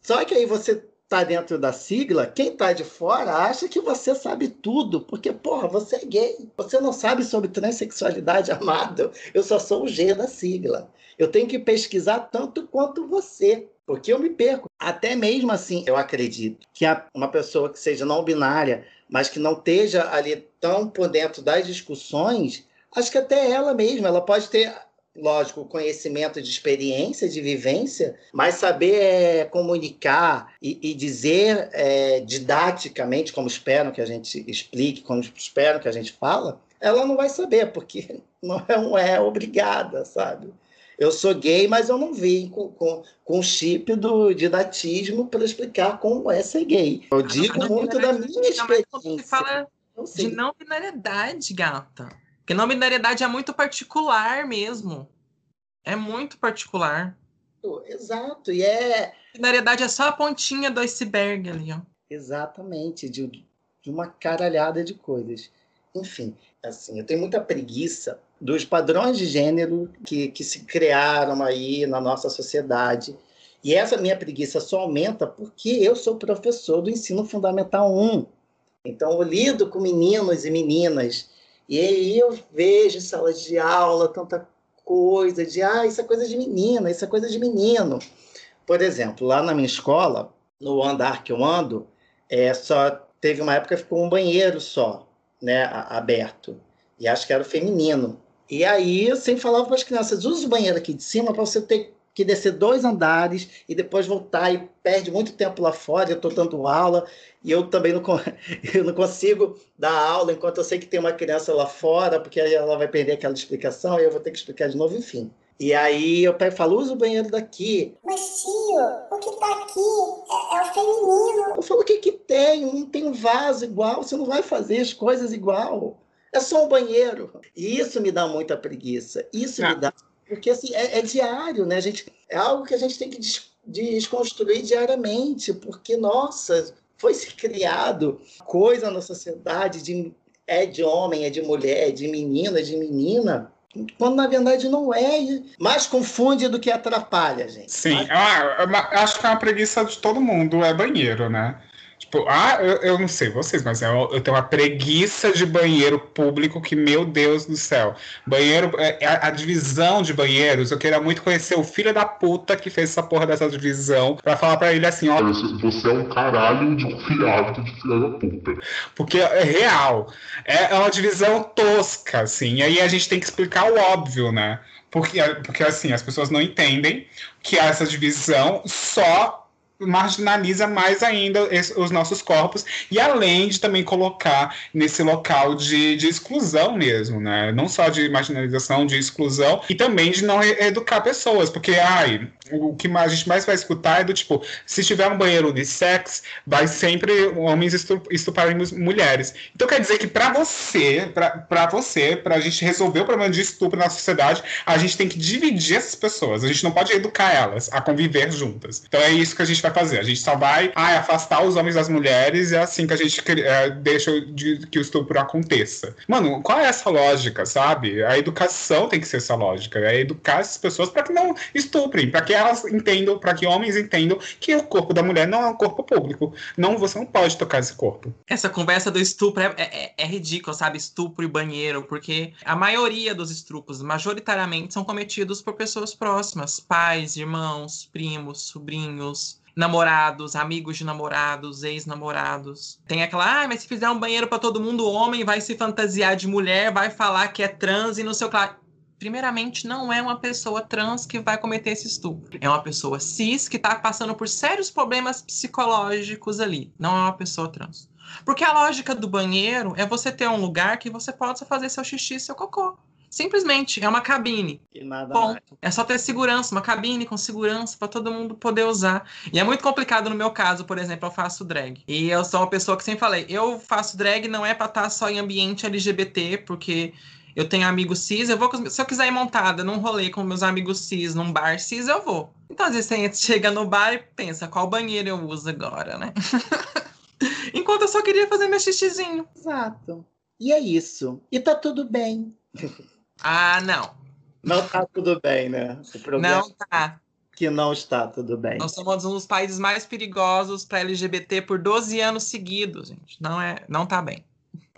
Só que aí você tá dentro da sigla, quem tá de fora acha que você sabe tudo, porque, porra, você é gay. Você não sabe sobre transexualidade, amado. Eu só sou o G da sigla. Eu tenho que pesquisar tanto quanto você, porque eu me perco. Até mesmo assim, eu acredito que uma pessoa que seja não binária, mas que não esteja ali tão por dentro das discussões, acho que até ela mesma, ela pode ter lógico, conhecimento de experiência, de vivência, mas saber é, comunicar e, e dizer é, didaticamente, como esperam que a gente explique, como esperam que a gente fala, ela não vai saber, porque não é, não é obrigada, sabe? Eu sou gay, mas eu não vim com, com, com chip do didatismo para explicar como é ser gay. Eu digo muito da minha experiência. Você fala de não binariedade, gata. Porque não binariedade é muito particular mesmo. É muito particular. Exato, e é. Binariedade é só a pontinha do iceberg ali, ó. Exatamente, de, de uma caralhada de coisas. Enfim, assim, eu tenho muita preguiça dos padrões de gênero que, que se criaram aí na nossa sociedade. E essa minha preguiça só aumenta porque eu sou professor do ensino fundamental 1. Então, eu lido com meninos e meninas. E aí eu vejo salas de aula tanta coisa de, ah, isso é coisa de menina, isso é coisa de menino. Por exemplo, lá na minha escola, no andar que eu ando, é, só teve uma época que ficou um banheiro só, né, aberto. E acho que era o feminino. E aí eu sempre falava para as crianças: use o banheiro aqui de cima para você ter que descer dois andares e depois voltar e perde muito tempo lá fora. Eu estou dando aula e eu também não, eu não consigo dar aula enquanto eu sei que tem uma criança lá fora, porque aí ela vai perder aquela explicação e eu vou ter que explicar de novo, enfim. E aí eu pego e falo, usa o banheiro daqui. Mas tio, o que tá aqui é, é, o feminino. Eu falo, o que que tem? Não tem um vaso igual, você não vai fazer as coisas igual. É só um banheiro. E isso me dá muita preguiça. Isso me ah. dá. Porque assim, é, é, diário, né? A gente, é algo que a gente tem que des, desconstruir diariamente, porque, nossa, foi se criado coisa na sociedade de é de homem, é de mulher, é de menino, é de menina, quando na verdade não é. Mais confunde do que atrapalha, gente. Sim, ah, acho que é uma preguiça de todo mundo, é banheiro, né? Tipo, ah, eu, eu não sei vocês, mas eu, eu, tenho uma preguiça de banheiro público que, meu Deus do céu. Banheiro, é, a, a, divisão de banheiros, eu queria muito conhecer o filho da puta que fez essa porra dessa divisão pra falar pra ele assim, ó. Você é um caralho de confiado de filho da puta. Porque é real. É, é uma divisão tosca, assim. E aí a gente tem que explicar o óbvio, né? Porque, porque assim, as pessoas não entendem que essa divisão só marginaliza mais ainda os nossos corpos e além de também colocar nesse local de, de exclusão mesmo, né? Não só de marginalização, de exclusão e também de não educar pessoas, porque ai, o que a gente mais vai escutar é do tipo, se tiver um banheiro unissex, vai sempre homens estuprarem mulheres. Então quer dizer que para você, para você, para a gente resolver o problema de estupro na sociedade, a gente tem que dividir essas pessoas. A gente não pode educar elas a conviver juntas. Então é isso que a gente vai fazer. A gente só vai ai, afastar os homens das mulheres e é assim que a gente é, deixa de, que o estupro aconteça. Mano, qual é essa lógica, sabe? A educação tem que ser essa lógica. É educar essas pessoas para que não estuprem, para que elas entendam, para que homens entendam que o corpo da mulher não é um corpo público. Não, você não pode tocar esse corpo. Essa conversa do estupro é, é, é ridícula, sabe? Estupro e banheiro, porque a maioria dos estupros, majoritariamente, são cometidos por pessoas próximas, pais, irmãos, primos, sobrinhos namorados, amigos de namorados, ex-namorados. Tem aquela, ah, mas se fizer um banheiro para todo mundo, o homem vai se fantasiar de mulher, vai falar que é trans e não sei o que. Primeiramente, não é uma pessoa trans que vai cometer esse estupro. É uma pessoa cis que está passando por sérios problemas psicológicos ali. Não é uma pessoa trans. Porque a lógica do banheiro é você ter um lugar que você possa fazer seu xixi e seu cocô. Simplesmente, é uma cabine. Bom, é só ter segurança, uma cabine com segurança para todo mundo poder usar. E é muito complicado no meu caso, por exemplo, eu faço drag. E eu sou uma pessoa que sempre falei, eu faço drag não é para estar tá só em ambiente LGBT, porque eu tenho amigos cis, eu vou se eu quiser ir montada num rolê com meus amigos cis, num bar cis, eu vou. Então, às vezes você chega no bar e pensa, qual banheiro eu uso agora, né? Enquanto eu só queria fazer meu xixizinho. Exato. E é isso. E tá tudo bem. Ah, não. Não tá tudo bem, né? não tá. Que não está tudo bem. Nós somos um dos países mais perigosos para LGBT por 12 anos seguidos, gente. Não é, não tá bem.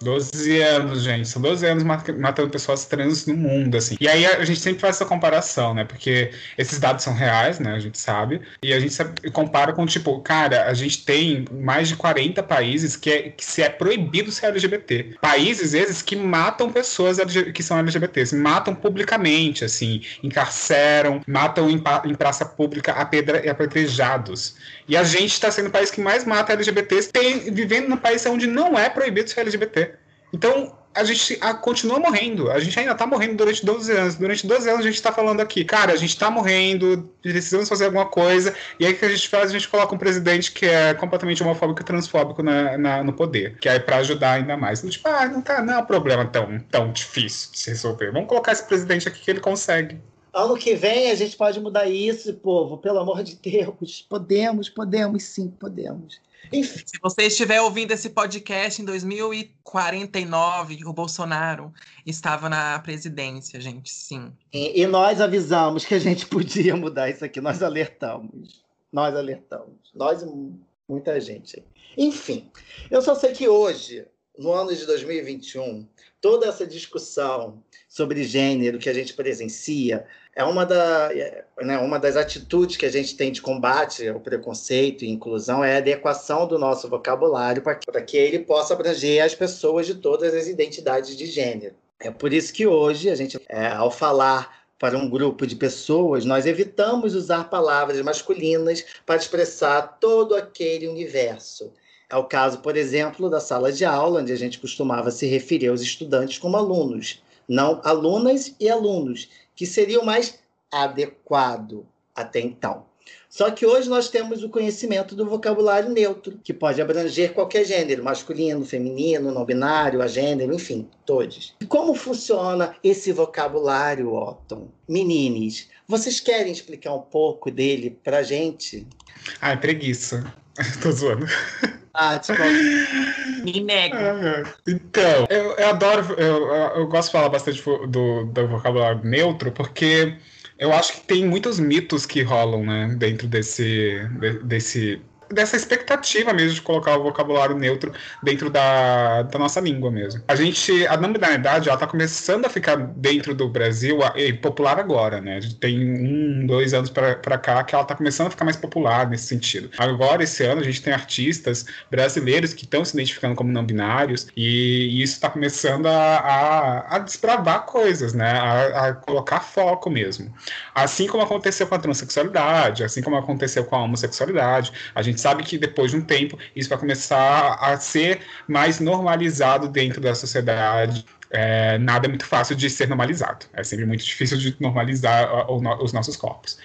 12 anos, gente. São 12 anos matando pessoas trans no mundo, assim. E aí a gente sempre faz essa comparação, né? Porque esses dados são reais, né? A gente sabe. E a gente sabe, compara com, tipo, cara, a gente tem mais de 40 países que, é, que se é proibido ser LGBT. Países, esses, que matam pessoas que são LGBTs. Matam publicamente, assim. Encarceram, matam em, em praça pública apedra, apedrejados. E a gente está sendo o país que mais mata LGBTs, tem, vivendo num país onde não é proibido ser LGBT. Então, a gente continua morrendo. A gente ainda tá morrendo durante 12 anos. Durante 12 anos a gente tá falando aqui, cara, a gente tá morrendo, precisamos fazer alguma coisa. E aí o que a gente faz? A gente coloca um presidente que é completamente homofóbico e transfóbico na, na no poder. Que é para ajudar ainda mais. Então, tipo, ah, não, tá, não é um problema tão, tão difícil de se resolver. Vamos colocar esse presidente aqui que ele consegue. Ano que vem a gente pode mudar isso, povo, pelo amor de Deus. Podemos, podemos, sim, podemos. Enfim. Se você estiver ouvindo esse podcast em 2049, o Bolsonaro estava na presidência, gente, sim. E, e nós avisamos que a gente podia mudar isso aqui, nós alertamos. Nós alertamos. Nós e muita gente. Enfim, eu só sei que hoje, no ano de 2021, toda essa discussão sobre gênero que a gente presencia é uma, da, né, uma das atitudes que a gente tem de combate ao preconceito e inclusão é a adequação do nosso vocabulário para que ele possa abranger as pessoas de todas as identidades de gênero. É por isso que hoje a gente, é, ao falar para um grupo de pessoas, nós evitamos usar palavras masculinas para expressar todo aquele universo. É o caso, por exemplo, da sala de aula, onde a gente costumava se referir aos estudantes como alunos, não alunas e alunos, que seria o mais adequado até então. Só que hoje nós temos o conhecimento do vocabulário neutro, que pode abranger qualquer gênero, masculino, feminino, não binário, agênero, enfim, todos. E como funciona esse vocabulário, Otton? Menines, vocês querem explicar um pouco dele pra gente? Ah, é preguiça. Tô zoando. Ah, tipo. Me nego. Ah, então, eu, eu adoro, eu, eu gosto de falar bastante do, do vocabulário neutro, porque eu acho que tem muitos mitos que rolam, né, dentro desse, desse dessa expectativa mesmo de colocar o vocabulário neutro dentro da, da nossa língua mesmo. A gente, a nominalidade, ela tá começando a ficar dentro do Brasil e popular agora, né? Tem um, dois anos para cá que ela tá começando a ficar mais popular nesse sentido. Agora, esse ano, a gente tem artistas brasileiros que estão se identificando como não binários e, e isso está começando a, a, a, desbravar coisas, né? A, a colocar foco mesmo. Assim como aconteceu com a transexualidade, assim como aconteceu com a homossexualidade, a gente gente sabe que depois de um tempo isso vai começar a ser mais normalizado dentro da sociedade. É, nada é muito fácil de ser normalizado. É sempre muito difícil de normalizar os nossos corpos.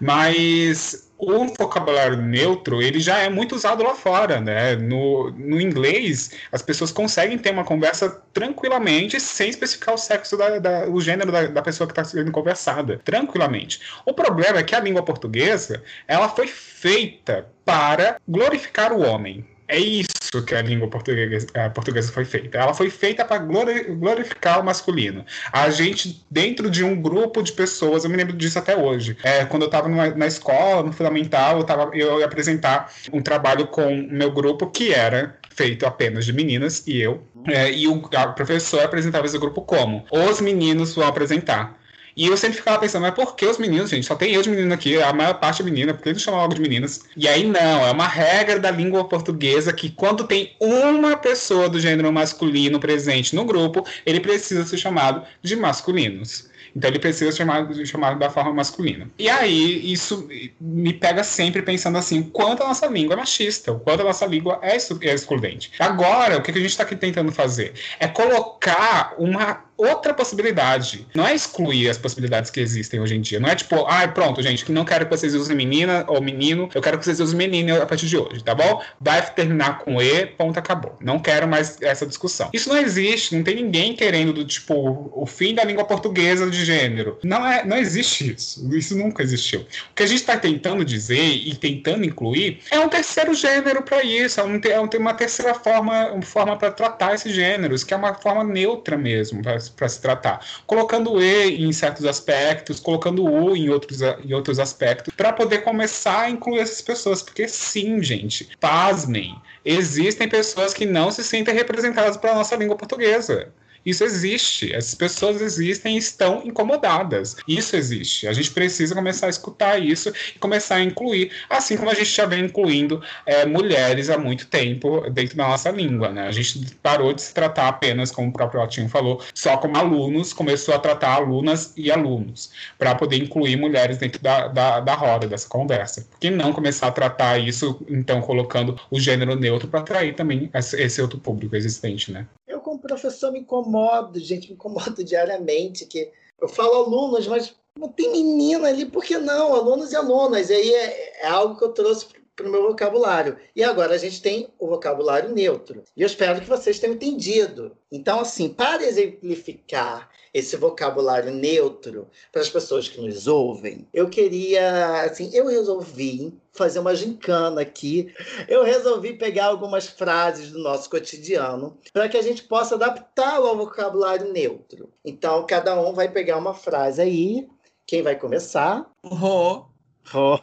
Mas o vocabulário neutro ele já é muito usado lá fora, né? No, no inglês, as pessoas conseguem ter uma conversa tranquilamente sem especificar o sexo, da, da o gênero da, da pessoa que está sendo conversada, tranquilamente. O problema é que a língua portuguesa ela foi feita para glorificar o homem. É isso que a língua portuguesa, a portuguesa foi feita. Ela foi feita para glorificar o masculino. A gente, dentro de um grupo de pessoas, eu me lembro disso até hoje. É, quando eu estava na escola, no fundamental, eu, tava, eu ia apresentar um trabalho com meu grupo que era feito apenas de meninas e eu. É, e o professor apresentava esse grupo como? Os meninos vão apresentar. E eu sempre ficava pensando, mas por que os meninos, gente? Só tem eu de menino aqui, a maior parte é menina, por que eles chamam logo de meninas? E aí não, é uma regra da língua portuguesa que quando tem uma pessoa do gênero masculino presente no grupo, ele precisa ser chamado de masculinos. Então ele precisa ser chamado, chamado da forma masculina. E aí isso me pega sempre pensando assim, o quanto a nossa língua é machista, o quanto a nossa língua é, é excludente. Agora, o que a gente está aqui tentando fazer? É colocar uma outra possibilidade. Não é excluir as possibilidades que existem hoje em dia. Não é tipo, ah, pronto, gente, que não quero que vocês usem menina ou menino, eu quero que vocês usem menina a partir de hoje, tá bom? Vai terminar com E, ponto, acabou. Não quero mais essa discussão. Isso não existe, não tem ninguém querendo do tipo o fim da língua portuguesa de gênero. Não é, não existe isso. Isso nunca existiu. O que a gente está tentando dizer e tentando incluir é um terceiro gênero para isso, é, um, é uma terceira forma, uma forma para tratar esses gêneros, que é uma forma neutra mesmo, para se tratar. Colocando E em certos aspectos, colocando U em outros, em outros aspectos, para poder começar a incluir essas pessoas. Porque sim, gente, pasmem, existem pessoas que não se sentem representadas pela nossa língua portuguesa. Isso existe. Essas pessoas existem e estão incomodadas. Isso existe. A gente precisa começar a escutar isso e começar a incluir, assim como a gente já vem incluindo é, mulheres há muito tempo dentro da nossa língua. Né? A gente parou de se tratar apenas, como o próprio Latinho falou, só como alunos, começou a tratar alunas e alunos, para poder incluir mulheres dentro da, da, da roda, dessa conversa. Por que não começar a tratar isso, então, colocando o gênero neutro para atrair também esse outro público existente, né? Como professor me incomodo, gente, me incomodo diariamente, que eu falo alunos, mas não tem menina ali, por que não? Alunos e alunas. E aí é, é algo que eu trouxe para o meu vocabulário. E agora a gente tem o vocabulário neutro. E eu espero que vocês tenham entendido. Então, assim, para exemplificar esse vocabulário neutro para as pessoas que nos ouvem, eu queria, assim, eu resolvi fazer uma gincana aqui. Eu resolvi pegar algumas frases do nosso cotidiano para que a gente possa adaptá-lo ao vocabulário neutro. Então, cada um vai pegar uma frase aí. Quem vai começar? Oh. Oh.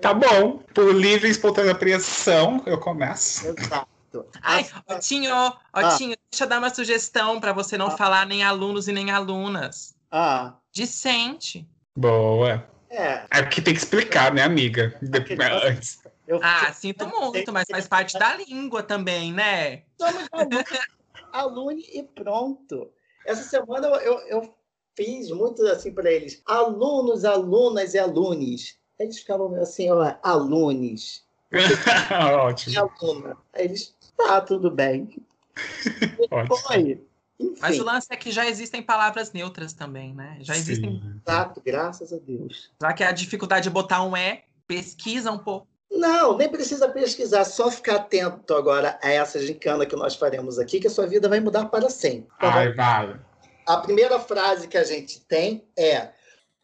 Tá bom. Por livre e espontânea pressão, eu começo. Exato. Ai, Otinho, Otinho, ah. deixa eu dar uma sugestão para você não ah. falar nem alunos e nem alunas. Ah. Dissente. Boa. É. É porque tem que explicar, né, amiga? Antes. Eu... Ah, sinto muito, mas faz parte da língua também, né? Somos aluno e pronto. Essa semana eu, eu, eu fiz muito assim para eles. Alunos, alunas e alunos. Eles ficavam assim, ó, alunos. Ótimo. Aluna. Aí eles, tá, tudo bem. Foi. Enfim. Mas o lance é que já existem palavras neutras também, né? Já Sim. existem. Exato, graças a Deus. Será que a dificuldade de botar um é? Pesquisa um pouco. Não, nem precisa pesquisar, só ficar atento agora a essa gincana que nós faremos aqui, que a sua vida vai mudar para sempre. Tá Ai, vai. A primeira frase que a gente tem é: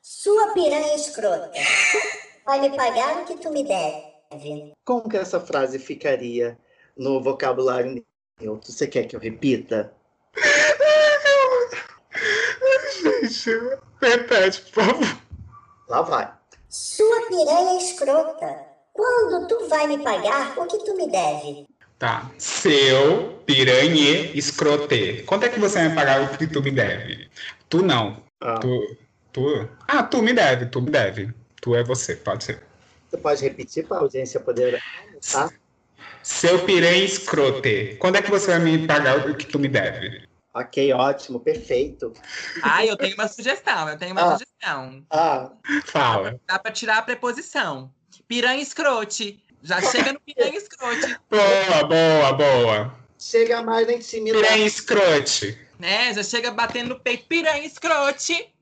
Sua piranha escrota, vai me pagar o que tu me deve. Como que essa frase ficaria no vocabulário neutro? Você quer que eu repita? Gente, repete, por favor. Lá vai. Sua piranha escrota, quando tu vai me pagar o que tu me deve? Tá. Seu piranha escrote. Quanto é que você vai me pagar o que tu me deve? Tu não. Ah. Tu, tu. Ah, tu me deve, tu me deve. Tu é você, pode ser. Você pode repetir para a audiência poder. Tá? Seu piranha escrote. Quando é que você vai me pagar o que tu me deve? Ok, ótimo, perfeito. Ah, eu tenho uma sugestão, eu tenho uma ah, sugestão. Ah, fala. Dá para tirar a preposição. Piranha escrote. Já chega no piranha escrote. Boa, boa, boa. Chega mais em cima. Piranha escrote. Né, já chega batendo no peito. Piranha escrote.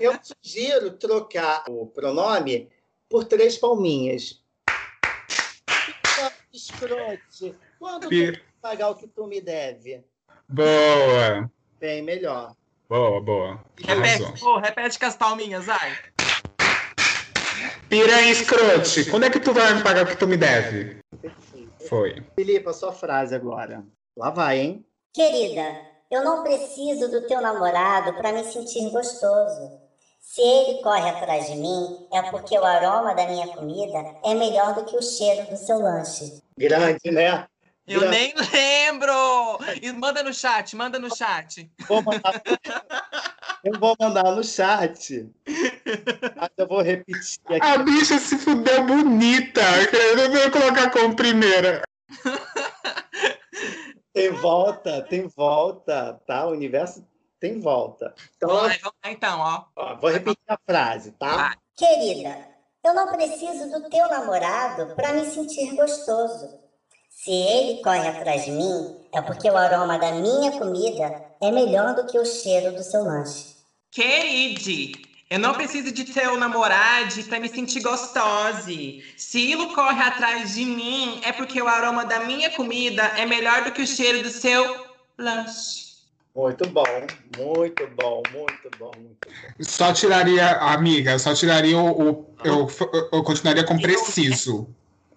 Eu sugiro trocar o pronome por três palminhas. Piranha escrote. Quando tu pagar o que tu me deve? Boa. Bem melhor. Boa, boa. Repete, oh, repete com as palminhas, vai. Piranha escrote, quando é que tu vai me pagar o que tu me deve? Foi. Felipe, a sua frase agora. Lá vai, hein? Querida, eu não preciso do teu namorado para me sentir gostoso. Se ele corre atrás de mim, é porque o aroma da minha comida é melhor do que o cheiro do seu lanche. Grande, né? Eu nem lembro! E manda no chat, manda no chat. Vou mandar... Eu vou mandar no chat. Mas eu vou repetir aqui. A bicha se fudeu bonita. Eu vou colocar como primeira. Tem volta, tem volta, tá? O universo tem volta. Então, Vai, vamos lá então, ó. ó. Vou repetir a frase, tá? Vai. Querida, eu não preciso do teu namorado para me sentir gostoso. Se ele corre atrás de mim, é porque o aroma da minha comida é melhor do que o cheiro do seu lanche. Queride, eu não preciso de teu namorado para me sentir gostosa. Se ele corre atrás de mim, é porque o aroma da minha comida é melhor do que o cheiro do seu lanche. Muito bom, muito bom, muito bom, muito bom. Só tiraria, amiga, só tiraria o. o eu, eu continuaria com preciso.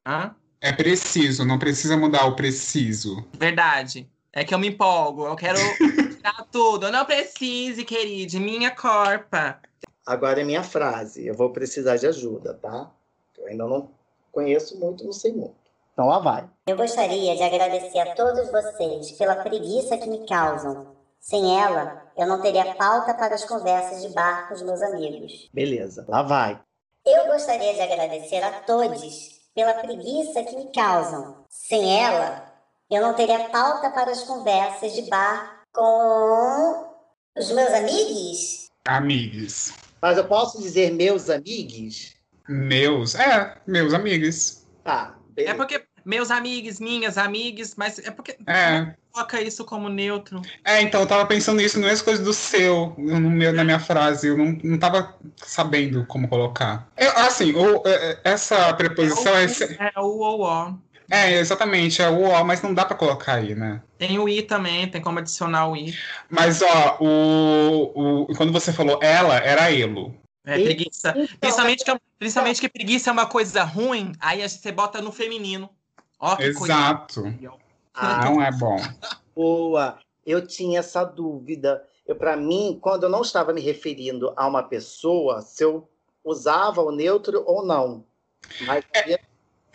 Hã? É preciso, não precisa mudar o preciso. Verdade. É que eu me empolgo. Eu quero Dá tudo. Não precise, querida. Minha corpa. Agora é minha frase. Eu vou precisar de ajuda, tá? Eu ainda não conheço muito, não sei muito. Então lá vai. Eu gostaria de agradecer a todos vocês pela preguiça que me causam. Sem ela, eu não teria pauta para as conversas de bar com os meus amigos. Beleza, lá vai. Eu gostaria de agradecer a todos pela preguiça que me causam. Sem ela, eu não teria pauta para as conversas de bar com os meus amigos. Amigos. Mas eu posso dizer meus amigos? Meus, é, meus amigos. Tá, É beleza. porque meus amigos, minhas amigas, mas é porque É. coloca isso como neutro. É, então eu tava pensando nisso, não é as coisas do seu, no meu, na minha frase, eu não, não tava sabendo como colocar. É, assim, o- é, é, essa preposição é, se- É o ou ó. É, exatamente, é o ó, mas não dá pra colocar aí, né? Tem o i também, tem como adicionar o i. Mas, ó, o, o, quando você falou ela, era elo. É E- preguiça. Então, Principalmente que, principalmente que preguiça é uma coisa ruim, aí a gente- você bota no feminino. Ó, que coisa. Exato. Ah, Não é bom. boa. Eu tinha essa dúvida. Eu, para mim, quando eu não estava me referindo a uma pessoa, se eu usava o neutro ou não. Mas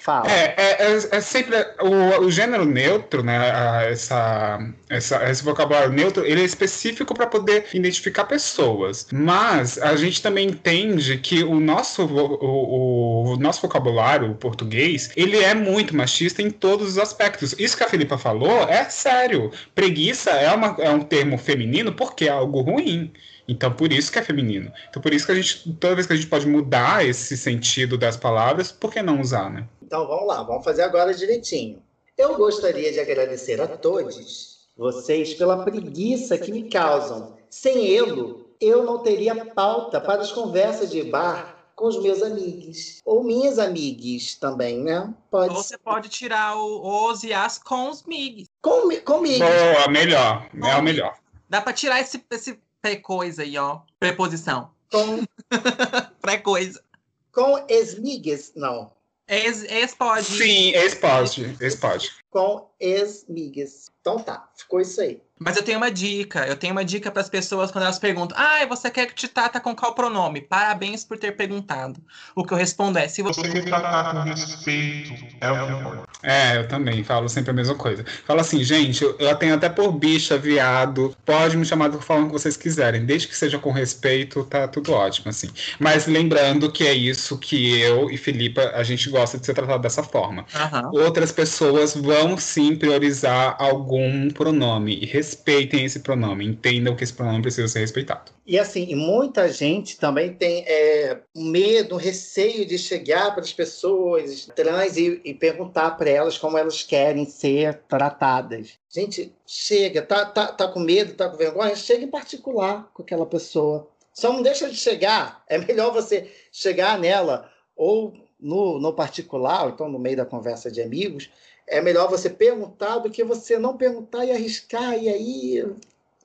fala. É, é, é, é sempre o, o gênero neutro, né? Essa, essa, esse vocabulário neutro, ele é específico para poder identificar pessoas. Mas a gente também entende que o nosso, o, o, nosso vocabulário o português, ele é muito machista em todos os aspectos. Isso que a Filipa falou é sério. Preguiça é, uma, é um termo feminino porque é algo ruim. Então, por isso que é feminino. Então, por isso que a gente, toda vez que a gente pode mudar esse sentido das palavras, por que não usar, né? Então vamos lá, vamos fazer agora direitinho. Eu gostaria de agradecer a todos vocês pela preguiça que me causam. Sem ele, eu não teria pauta para as conversas de bar com os meus amigos. Ou minhas amigas também, né? Pode Ou ser. você pode tirar o os e as com os mig. Comi comigo. Boa, melhor. É o melhor. Dá pra tirar esse, esse pré-coisa aí, ó. Preposição. Com, Pré-coisa. com esmigas. Não. Ex, ex pode. Sim, esse pode. Esse pode. Com esmigas. Então tá, ficou isso aí. Mas eu tenho uma dica. Eu tenho uma dica para as pessoas quando elas perguntam: Ah, você quer que te trata com qual pronome? Parabéns por ter perguntado. O que eu respondo é: se você. Você me tratar com respeito é o que importa. É, eu também falo sempre a mesma coisa. Falo assim, gente, eu, eu tenho até por bicha, viado. Pode me chamar da forma que vocês quiserem. Desde que seja com respeito, tá tudo ótimo, assim. Mas lembrando que é isso que eu e Filipa, a gente gosta de ser tratado dessa forma. Outras pessoas vão sim priorizar algum pronome. E respeitem esse pronome. Entendam que esse pronome precisa ser respeitado. E assim, muita gente também tem é, medo, receio de chegar para as pessoas trans e, e perguntar para elas como elas querem ser tratadas. Gente, chega, tá, tá, tá com medo, tá com vergonha? Chega em particular com aquela pessoa. Só não deixa de chegar. É melhor você chegar nela ou no, no particular, ou então no meio da conversa de amigos. É melhor você perguntar do que você não perguntar e arriscar e aí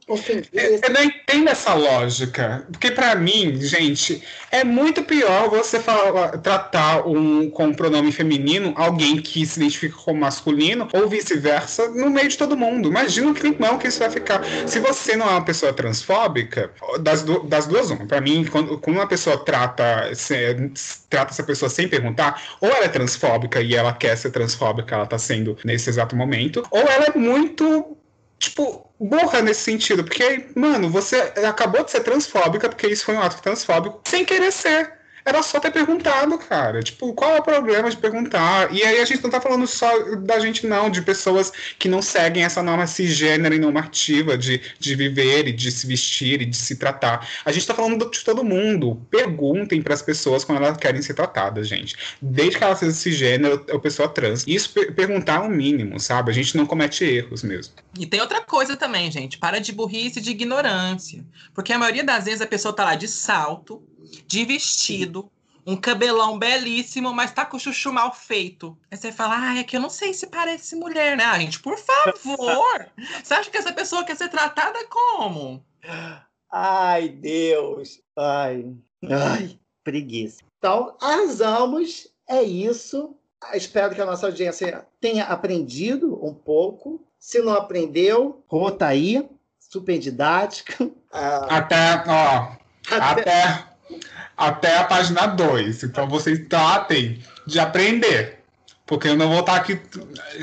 ofender. Eu não entendo essa lógica. Porque pra mim, gente, é muito pior você tratar um, com um pronome feminino alguém que se identifica como masculino ou vice-versa no meio de todo mundo. Imagina o climão que isso vai ficar. Se você não é uma pessoa transfóbica, das, du- das duas, uma. Pra mim, quando, quando uma pessoa trata, se- trata essa pessoa sem perguntar, ou ela é transfóbica e ela quer ser transfóbica, ela tá sendo nesse exato momento, ou ela é muito tipo, burra nesse sentido. Porque, mano, você acabou de ser transfóbica, porque isso foi um ato transfóbico, sem querer ser. Era só ter perguntado, cara. Tipo, qual é o problema de perguntar? E aí a gente não tá falando só da gente, não, de pessoas que não seguem essa norma cisgênera e normativa de, de viver e de se vestir e de se tratar. A gente tá falando de todo mundo. Perguntem pras pessoas quando elas querem ser tratadas, gente. Desde que ela seja cisgênero ou pessoa trans. Isso per- perguntar é o mínimo, sabe? A gente não comete erros mesmo. E tem outra coisa também, gente. Para de burrice e de ignorância. Porque a maioria das vezes a pessoa tá lá de salto, de vestido, um cabelão belíssimo, mas tá com o chuchu mal feito. Aí você fala, ah, é que eu não sei se parece mulher, né? Ah, gente, por favor! você acha que essa pessoa quer ser tratada como? Ai, Deus. Ai, ai, preguiça. Então, arrasamos. É isso. Espero que a nossa audiência tenha aprendido um pouco. Se não aprendeu, rota aí. super didática. Ah, até, ó, até... até, até a página 2. Então vocês tratem de aprender. Porque eu não vou estar aqui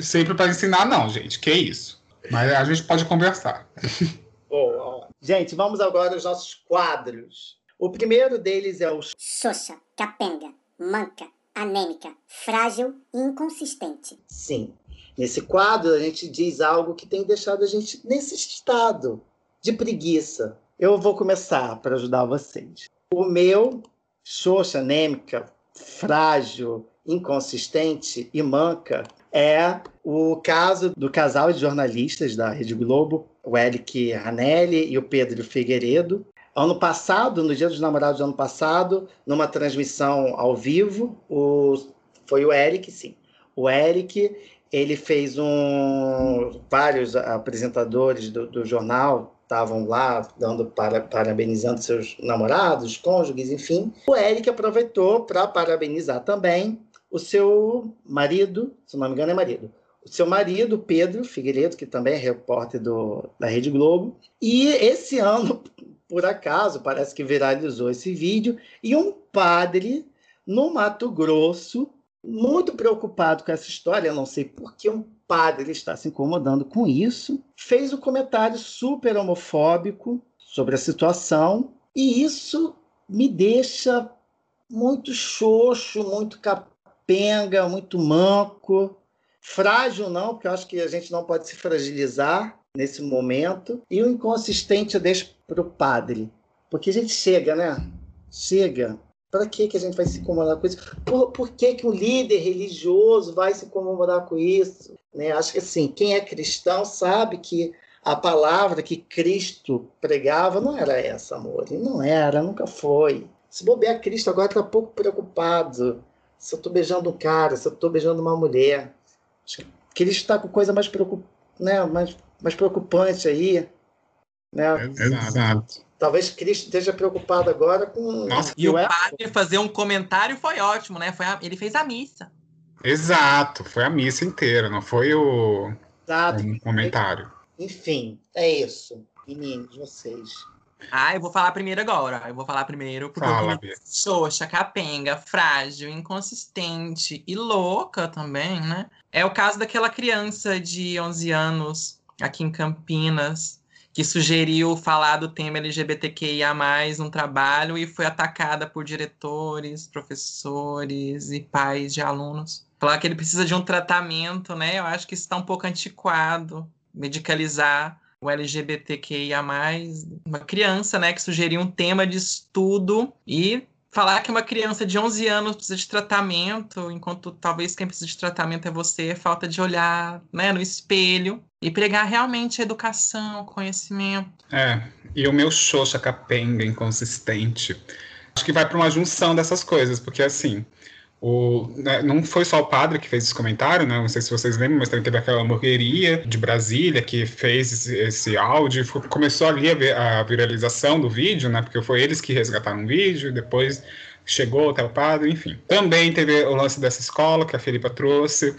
sempre para ensinar, não, gente. Que isso. Mas a gente pode conversar. Boa. Gente, vamos agora aos nossos quadros. O primeiro deles é o Xoxa, capenga, manca, anêmica, frágil e inconsistente. Sim. Nesse quadro, a gente diz algo que tem deixado a gente nesse estado de preguiça. Eu vou começar para ajudar vocês. O meu, xoxa, anêmica, frágil, inconsistente e manca, é o caso do casal de jornalistas da Rede Globo, o Eric Ranelli e o Pedro Figueiredo. Ano passado, no Dia dos Namorados do ano passado, numa transmissão ao vivo, o... foi o Eric, sim. O Eric, ele fez um... Vários apresentadores do, do jornal estavam lá dando para, parabenizando seus namorados, cônjuges, enfim. O Eric aproveitou para parabenizar também o seu marido, se não me engano é marido, o seu marido, Pedro Figueiredo, que também é repórter do, da Rede Globo. E esse ano, por acaso, parece que viralizou esse vídeo, e um padre no Mato Grosso, muito preocupado com essa história, eu não sei por que um padre está se incomodando com isso, fez um comentário super homofóbico sobre a situação, e isso me deixa muito xoxo, muito capenga, muito manco. Frágil não, porque eu acho que a gente não pode se fragilizar nesse momento. E o inconsistente eu deixo para o padre. Porque a gente chega, né? Chega. Para que, que a gente vai se incomodar com isso? Por, por que, que um líder religioso vai se incomodar com isso? Né? Acho que assim, quem é cristão sabe que a palavra que Cristo pregava não era essa, amor. E não era, nunca foi. Se bobear Cristo agora está pouco preocupado se eu estou beijando um cara, se eu estou beijando uma mulher. Acho que ele está com coisa mais, preocup... né, mais, mais preocupante aí. Né? Exato. Talvez Cristo esteja preocupado agora com. Nossa, e o padre fazer um comentário foi ótimo, né? Foi a... Ele fez a missa. Exato, foi a missa inteira, não foi o Exato. um comentário. Enfim, é isso. Meninos, vocês. Ah, eu vou falar primeiro agora. Eu vou falar primeiro porque Fala, eu xoxa, capenga, frágil, inconsistente e louca também, né? É o caso daquela criança de 11 anos aqui em Campinas que sugeriu falar do tema LGBTQIA+, no trabalho e foi atacada por diretores, professores e pais de alunos. Falar que ele precisa de um tratamento, né? Eu acho que isso está um pouco antiquado, medicalizar o LGBTQIA+, uma criança, né, que sugeriu um tema de estudo e falar que uma criança de 11 anos precisa de tratamento, enquanto talvez quem precisa de tratamento é você, é falta de olhar, né, no espelho e pregar realmente educação, conhecimento. É, e o meu xoxa capenga inconsistente. Acho que vai para uma junção dessas coisas, porque assim, o, né, não foi só o padre que fez esse comentário, né? Não sei se vocês lembram, mas também teve aquela hamburgueria de Brasília que fez esse, esse áudio. Começou ali a, a, viralização do vídeo, né? Porque foi eles que resgataram o vídeo, depois chegou até o padre, enfim. Também teve o lance dessa escola que a Felipa trouxe.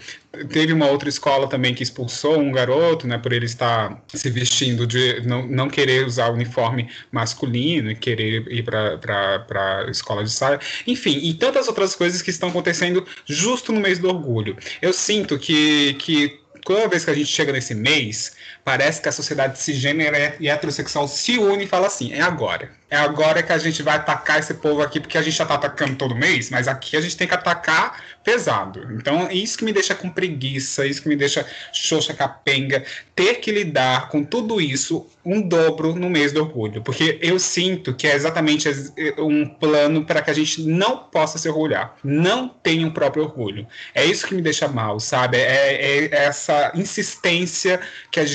Teve uma outra escola também que expulsou um garoto, né, por ele estar se vestindo de não, não querer usar uniforme masculino e querer ir para a escola de saia. Enfim, e tantas outras coisas que estão acontecendo justo no mês do orgulho. Eu sinto que, que toda vez que a gente chega nesse mês, parece que a sociedade cisgênera e heterossexual se une e fala assim: é agora é agora que a gente vai atacar esse povo aqui, porque a gente já tá atacando todo mês, mas aqui a gente tem que atacar pesado. Então, isso que me deixa com preguiça, isso que me deixa xoxa capenga, ter que lidar com tudo isso um dobro no mês do orgulho, porque eu sinto que é exatamente um plano para que a gente não possa se orgulhar, não tenha um próprio orgulho. É isso que me deixa mal, sabe? É, é essa insistência que a gente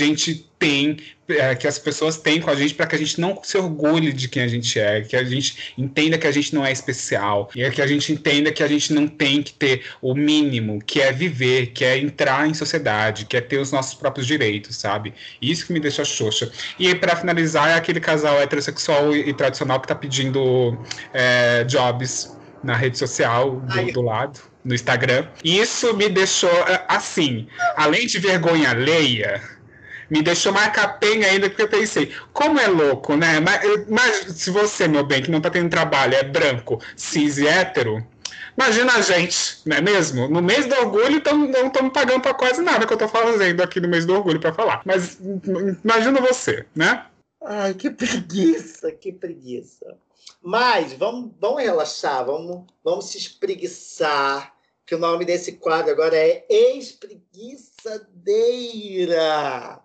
tem, é, que as pessoas têm com a gente para que a gente não se orgulhe de quem a gente é, que a gente entenda que a gente não é especial, e é que a gente entenda que a gente não tem que ter o mínimo, que é viver, que é entrar em sociedade, que é ter os nossos próprios direitos, sabe? Isso que me deixa xoxa. E para finalizar, é aquele casal heterossexual e, e tradicional que está pedindo é, jobs na rede social do, do lado no Instagram. Isso me deixou é, assim, além de vergonha alheia, me deixou mais capenga ainda, porque eu pensei, como é louco, né? Mas, mas se você, meu bem, que não tá tendo trabalho, é branco, cis e hétero, Imagina a gente, não é mesmo? No mês do orgulho, então não estamos pagando para quase nada que eu estou fazendo aqui no mês do orgulho para falar. Mas imagina você, né? Ai, que preguiça, que preguiça. Mas vamos, vamos relaxar, vamos, vamos se espreguiçar, que o nome desse quadro agora é Espreguiçadeira.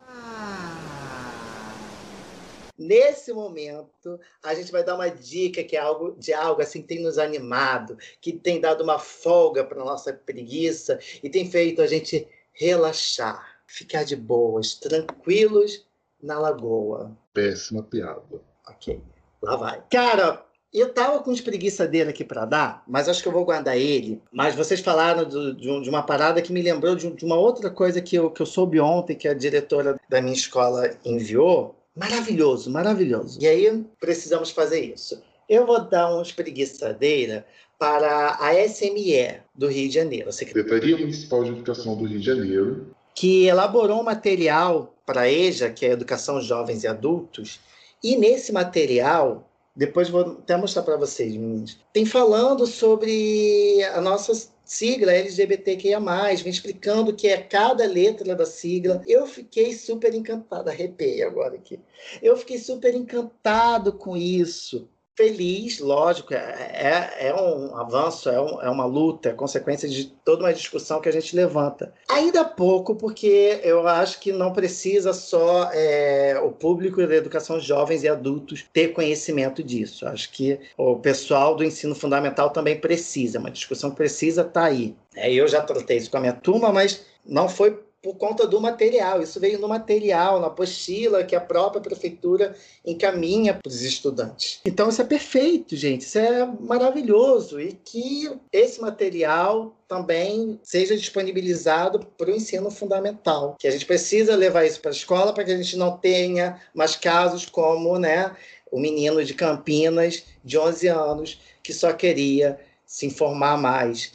Nesse momento, a gente vai dar uma dica que é algo de algo assim que tem nos animado, que tem dado uma folga para nossa preguiça e tem feito a gente relaxar, ficar de boas, tranquilos na lagoa. Péssima piada. Ok, lá vai. Cara, eu tava com espreguiçadeira aqui para dar, mas acho que eu vou guardar ele. Mas vocês falaram do, de, de, uma parada que me lembrou de, de, uma outra coisa que eu, que eu soube ontem, que a diretora da minha escola enviou, Maravilhoso, maravilhoso. E aí precisamos fazer isso. Eu vou dar uma espreguiçadeira para a SME do Rio de Janeiro, a Secretaria Municipal de Educação do Rio de Janeiro, que elaborou um material para a EJA, que é Educação Jovens e Adultos, e nesse material, depois vou até mostrar para vocês, meninos, tem falando sobre a nossa sigla LGBTQIA+, vem explicando o que é cada letra da sigla. Eu fiquei super encantado, arrepiei agora aqui. Eu fiquei super encantado com isso feliz, lógico, é, é, é um avanço, é, um, é, uma luta, é consequência de toda uma discussão que a gente levanta. Ainda pouco, porque eu acho que não precisa só é, o público da educação jovens e adultos ter conhecimento disso. Acho que o pessoal do ensino fundamental também precisa, uma discussão que precisa estar tá aí. É, eu já tratei isso com a minha turma, mas não foi por conta do material. Isso veio no material, na apostila que a própria prefeitura encaminha para os estudantes. Então isso é perfeito, gente. Isso é maravilhoso e que esse material também seja disponibilizado para o ensino fundamental. Que a gente precisa levar isso para a escola para que a gente não tenha mais casos como, né, o menino de Campinas de 11 anos que só queria se informar mais.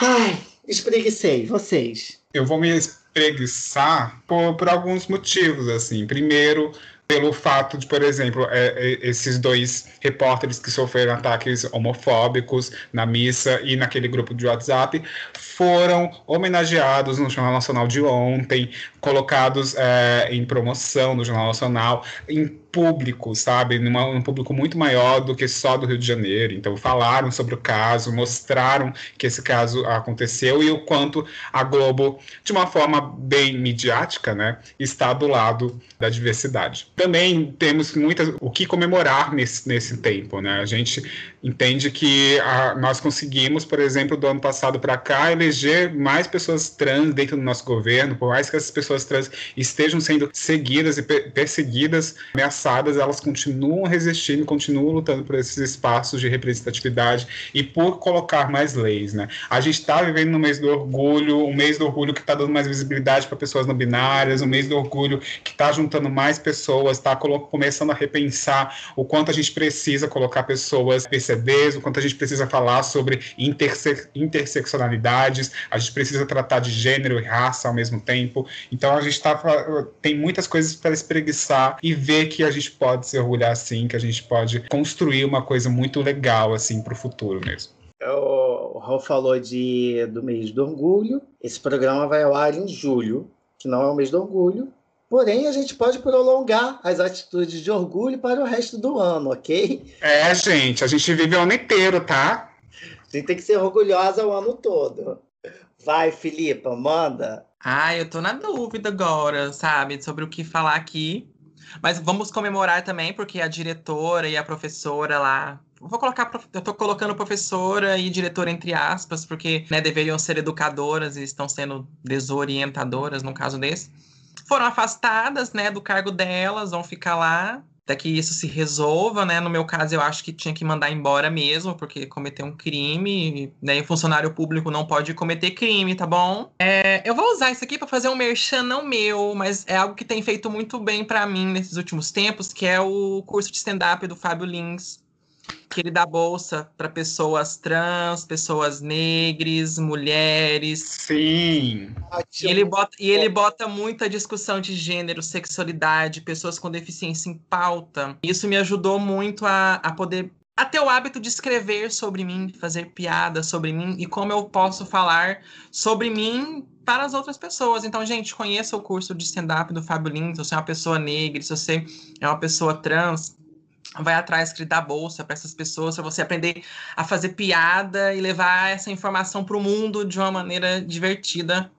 Ai, espreguicei, vocês. Eu vou me preguiçar por, por alguns motivos, assim. Primeiro, pelo fato de, por exemplo, é, é, esses dois repórteres que sofreram ataques homofóbicos na missa e naquele grupo de WhatsApp foram homenageados no Jornal Nacional de ontem, colocados é, em promoção no Jornal Nacional, em público, sabe? Numa, um público muito maior do que só do Rio de Janeiro. Então, falaram sobre o caso, mostraram que esse caso aconteceu e o quanto a Globo, de uma forma bem midiática, né, está do lado da diversidade. Também temos muitas o que comemorar nesse, nesse tempo, né? A gente entende que a, nós conseguimos, por exemplo, do ano passado para cá, eleger mais pessoas trans dentro do nosso governo, por mais que essas pessoas trans estejam sendo seguidas e perseguidas, ameaçadas, elas continuam resistindo, continuam lutando por esses espaços de representatividade e por colocar mais leis, né? A gente está vivendo no mês do orgulho, um mês do orgulho que está dando mais visibilidade para pessoas não binárias, um mês do orgulho que está juntando mais pessoas, está começando a repensar o quanto a gente precisa colocar pessoas PCDs, o quanto a gente precisa falar sobre interse interseccionalidades, a gente precisa tratar de gênero e raça ao mesmo tempo. Então a gente tá, tem muitas coisas para espreguiçar e ver que a gente pode se orgulhar assim, que a gente pode construir uma coisa muito legal assim para o futuro mesmo. O Raul falou de, do mês do orgulho. Esse programa vai ao ar em julho, que não é o mês do orgulho, Porém, a gente pode prolongar as atitudes de orgulho para o resto do ano, ok? É, gente, a gente vive o ano inteiro, tá? A gente tem que ser orgulhosa o ano todo. Vai, Filipa, manda. Ah, eu tô na dúvida agora, sabe, sobre o que falar aqui. Mas vamos comemorar também, porque a diretora e a professora lá. Vou colocar. Eu tô colocando professora e diretora entre aspas, porque né, deveriam ser educadoras e estão sendo desorientadoras no caso desse foram afastadas, né, do cargo delas, vão ficar lá até que isso se resolva, né? No meu caso, eu acho que tinha que mandar embora mesmo, porque cometeu um crime, né? E funcionário público não pode cometer crime, tá bom? É, eu vou usar isso aqui para fazer um merchan não meu, mas é algo que tem feito muito bem para mim nesses últimos tempos, que é o curso de stand-up do Fábio Lins. Que ele dá bolsa para pessoas trans, pessoas negras, mulheres. Sim. E ele, bota, e ele bota muita discussão de gênero, sexualidade, pessoas com deficiência em pauta. Isso me ajudou muito a, a poder a ter o hábito de escrever sobre mim, fazer piadas sobre mim e como eu posso falar sobre mim para as outras pessoas. Então, gente, conheça o curso de stand-up do Fábio Lins. Se você é uma pessoa negra, se você é uma pessoa trans, vai atrás que dá bolsa para essas pessoas, para você aprender a fazer piada e levar essa informação para o mundo de uma maneira divertida.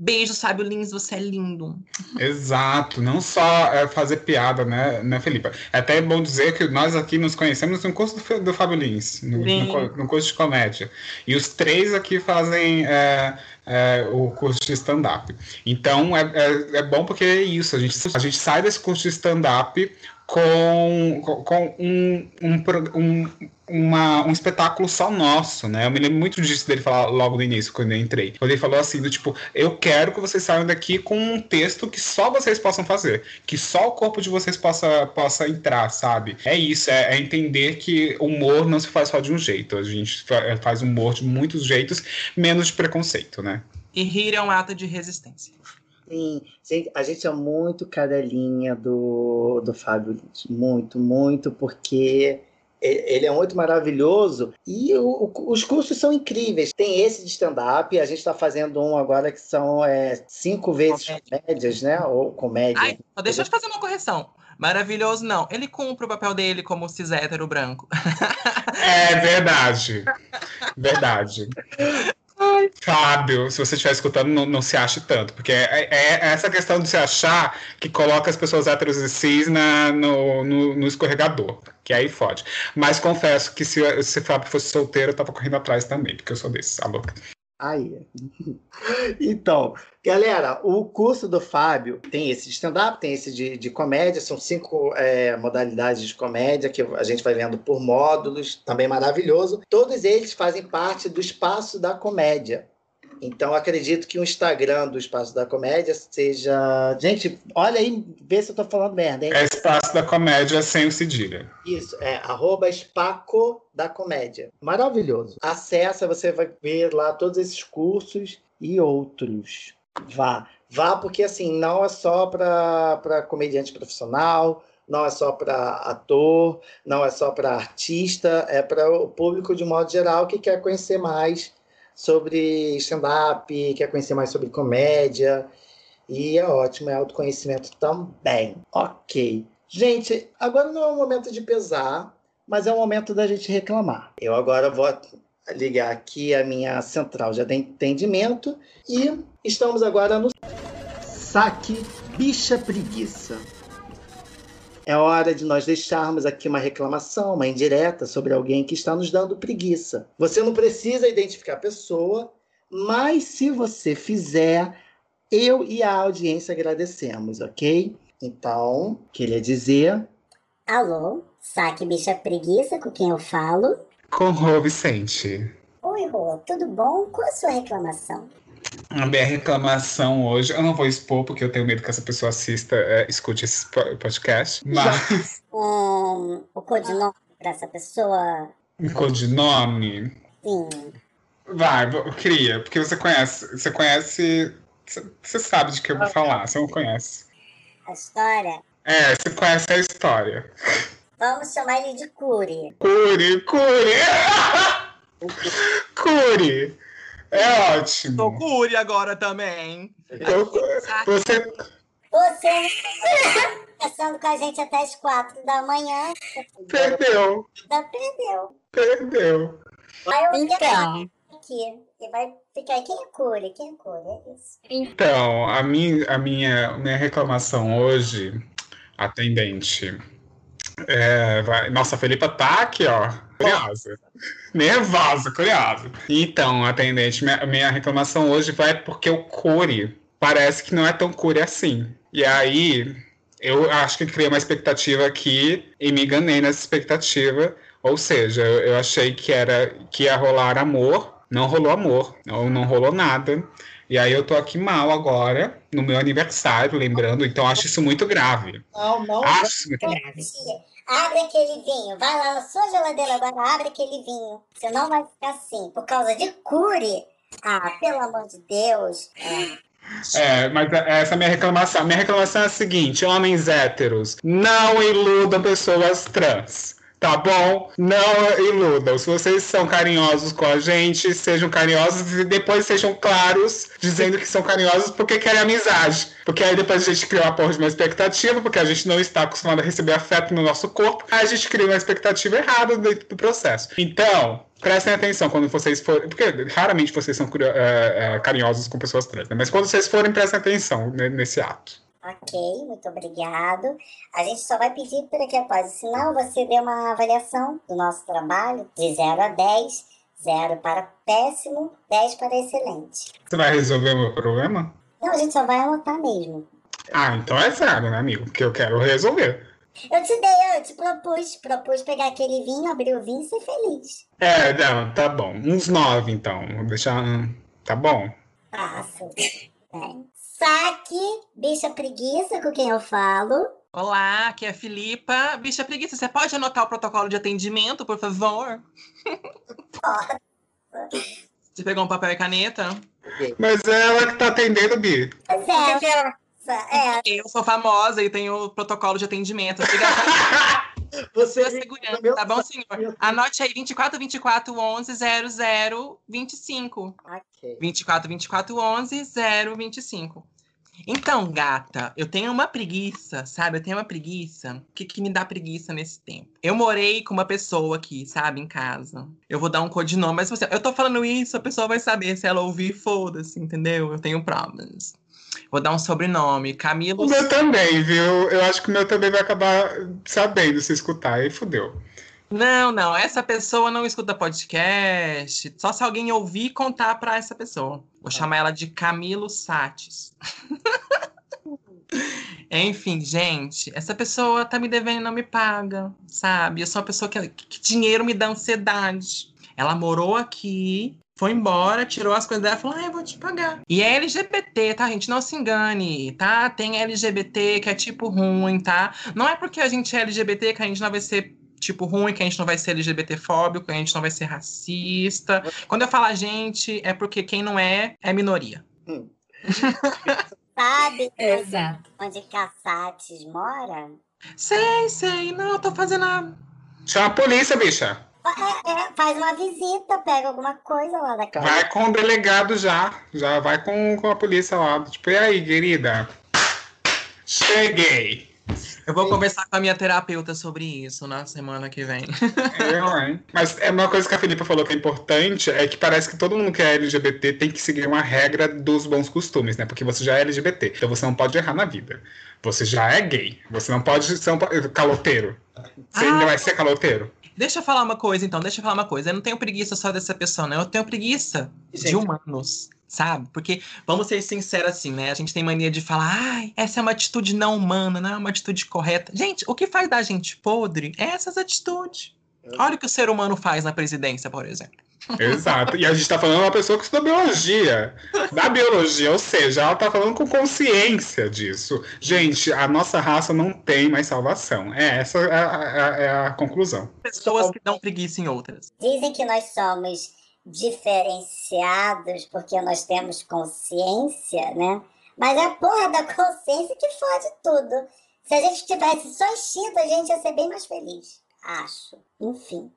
Beijo, Sábio Lins, você é lindo. Exato, não só é, fazer piada, né, né, Felipe? É até bom dizer que nós aqui nos conhecemos no curso do, do Fábio Lins, no, no, no, curso de comédia. E os três aqui fazem é, é, o curso de stand-up. Então é, é, é, bom porque é isso, a gente, a gente sai desse curso de stand-up com, com um, um, um, uma, um espetáculo só nosso, né? Eu me lembro muito disso dele falar logo no início, quando eu entrei. Quando ele falou assim, do tipo, eu quero que vocês saiam daqui com um texto que só vocês possam fazer, que só o corpo de vocês possa, possa entrar, sabe? É isso, é, é entender que humor não se faz só de um jeito, a gente faz humor de muitos jeitos, menos de preconceito, né? E rir é um ato de resistência. Sim, a gente é muito cadelinha do, do Fábio Lins. Muito, muito, porque ele é muito maravilhoso e o, os cursos são incríveis. Tem esse de stand-up, a gente está fazendo um agora que são é, cinco vezes comédia. comédias, né? Ou comédia. Ai, deixa eu te fazer uma correção. Maravilhoso, não. Ele cumpre o papel dele como cis hétero branco. É verdade. Verdade. Ai. Fábio, se você estiver escutando, não, não, se ache tanto, porque é, é, é, essa questão de se achar que coloca as pessoas héteros e cis na, no, no, no escorregador, que aí fode. Mas confesso que se, se Fábio fosse solteiro, eu tava correndo atrás também, porque eu sou desse, a louca. Aí. Então, galera, o curso do Fábio tem esse de stand-up, tem esse de, de comédia, são cinco é, modalidades de comédia que a gente vai vendo por módulos, também maravilhoso. Todos eles fazem parte do espaço da comédia. Então, acredito que o Instagram do Espaço da Comédia seja. Gente, olha aí, vê se eu tô falando merda, hein? É Espaço da Comédia sem o cedilha. Isso, é arroba Espaco da Comédia. Maravilhoso. Acessa, você vai ver lá todos esses cursos e outros. Vá. Vá, porque assim, não é só para comediante profissional, não é só para ator, não é só para artista, é para o público de modo geral que quer conhecer mais sobre stand-up, quer conhecer mais sobre comédia. E é ótimo, é autoconhecimento também. Ok. Gente, agora não é o momento de pesar, mas é o momento da gente reclamar. Eu agora vou ligar aqui a minha central de atendimento e estamos agora no saque bicha preguiça. É hora de nós deixarmos aqui uma reclamação, uma indireta sobre alguém que está nos dando preguiça. Você não precisa identificar a pessoa, mas se você fizer, eu e a audiência agradecemos, ok? Então, queria dizer. Alô, saque bicha preguiça com quem eu falo? Com Rô Vicente. Oi, Rô, tudo bom? Qual a sua reclamação? A minha reclamação hoje, eu não vou expor porque eu tenho medo que essa pessoa assista, é, escute esse podcast, mas. Um, o codinome para essa pessoa. Um codinome? Sim. Vai, cria, porque você conhece. Você conhece. Você sabe de que eu vou falar, você não conhece. A história? É, você conhece a história. Vamos chamar ele de Curi. Curi, Curi! Curi! É ótimo. Tô curi agora também. Tô, você. Você conversando com a gente até as quatro da manhã. Perdeu. Já perdeu. Perdeu. Aí eu então. aqui. E vai ficar quem é cure? Quem é cure? É isso. Então, a minha, a minha, minha reclamação hoje, atendente. É, vai, nossa, a Felipa tá aqui, ó. Curiosa. Nervosa, curiosa. Então, atendente, minha, minha reclamação hoje vai porque o Core parece que não é tão Core assim. E aí, eu acho que criei uma expectativa aqui e me enganei nessa expectativa. Ou seja, eu, achei que era que ia rolar amor, não rolou amor, ou não rolou nada. E aí eu tô aqui mal agora, no meu aniversário, lembrando, então acho isso muito grave. Não, não. Acho isso muito grave. Abre aquele vinho. Vai lá na sua geladeira agora, abre aquele vinho. Você não vai ficar assim. Por causa de cure. Ah, pelo amor de Deus. É. É, mas essa é a minha reclamação. Minha reclamação é a seguinte: homens héteros, não iludam pessoas trans. Tá bom? Não iludam. Se vocês são carinhosos com a gente, sejam carinhosos e depois sejam claros, dizendo que são carinhosos porque querem amizade. Porque aí depois a gente cria uma porra de uma expectativa, porque a gente não está acostumado a receber afeto no nosso corpo, aí a gente cria uma expectativa errada dentro do processo. Então, prestem atenção quando vocês forem. Porque raramente vocês são é, é, carinhosos com pessoas trans, né? Mas quando vocês forem, prestem atenção ne- nesse ato. Ok, muito obrigado. A gente só vai pedir para que após o sinal você dê uma avaliação do nosso trabalho de 0 a 10. 0 para péssimo, 10 para excelente. Você vai resolver o meu problema? Não, a gente só vai anotar mesmo. Ah, então é zero, né, amigo? Porque eu quero resolver. Eu te dei, eu te propus. Propus pegar aquele vinho, abrir o vinho e ser feliz. É, não, tá bom. Uns nove, então. Vou deixar. hum, Tá bom. Passo. Bem. Saque, bicha preguiça com quem eu falo. Olá, aqui é a Filipa. Bicha preguiça, você pode anotar o protocolo de atendimento, por favor? Você pegou um papel e caneta? Mas é ela que tá atendendo, Bi. Pois é. É, Eu sou famosa e tenho o protocolo de atendimento. Você sua segurança, tá bom, senhor? Anote aí 24 24 11 00 25. Ok. 24 24 11 025. Então, gata, eu tenho uma preguiça, sabe? Eu tenho uma preguiça. O que, que me dá preguiça nesse tempo? Eu morei com uma pessoa aqui, sabe, em casa. Eu vou dar um codinome, mas você, eu tô falando isso, a pessoa vai saber se ela ouvir, foda-se, entendeu? Eu tenho problemas. Vou dar um sobrenome, Camilo. O meu também, viu? Eu acho que o meu também vai acabar sabendo se escutar. Aí fudeu. Não, não, essa pessoa não escuta podcast. Só se alguém ouvir e contar pra essa pessoa. Vou chamar ela de Camilo Sates. Enfim, gente, essa pessoa tá me devendo e não me paga, sabe? Eu sou uma pessoa que, que dinheiro me dá ansiedade. Ela morou aqui, foi embora, tirou as coisas dela e falou: Ah, eu vou te pagar. E é LGBT, tá, gente? Não se engane, tá? Tem LGBT que é tipo ruim, tá? Não é porque a gente é LGBT que a gente não vai ser tipo ruim, que a gente não vai ser LGBTfóbico, que a gente não vai ser racista. Quando eu falar gente, é porque quem não é, é minoria. sabe Exato. onde Cassates mora? Sei, sei. Não, eu tô fazendo a. Chama a polícia, bicha. É, é, faz uma visita, pega alguma coisa lá da casa. Vai com o delegado já. Já vai com, com a polícia lá. Tipo, e aí, querida? Cheguei. Eu vou conversar com a minha terapeuta sobre isso na semana que vem. Eu, hein? Mas é uma coisa que a Felipe falou que é importante, é que parece que todo mundo que é LGBT tem que seguir uma regra dos bons costumes, né? Porque você já é LGBT, então você não pode errar na vida. Você já é gay, você não pode ser um caloteiro. Você Ah. ainda vai ser caloteiro? Deixa eu falar uma coisa, então. Deixa eu falar uma coisa. Eu não tenho preguiça só dessa pessoa, não. Eu tenho preguiça de Gente. humanos. Sabe? Porque, vamos ser sinceros assim, né? A gente tem mania de falar, ai, essa é uma atitude não humana, não é uma atitude correta. Gente, o que faz da gente podre é essas atitudes. Olha o que o ser humano faz na presidência, por exemplo. Exato. E a gente tá falando de uma pessoa que estuda biologia. Da biologia, ou seja, ela tá falando com consciência disso. Gente, a nossa raça não tem mais salvação. É, essa é a, é a- é a conclusão. Pessoas que dão preguiça em outras. Dizem que nós somos diferenciados porque nós temos consciência, né? Mas é a porra da consciência que fode tudo. Se a gente tivesse só instinto, a gente ia ser bem mais feliz. Acho. Enfim.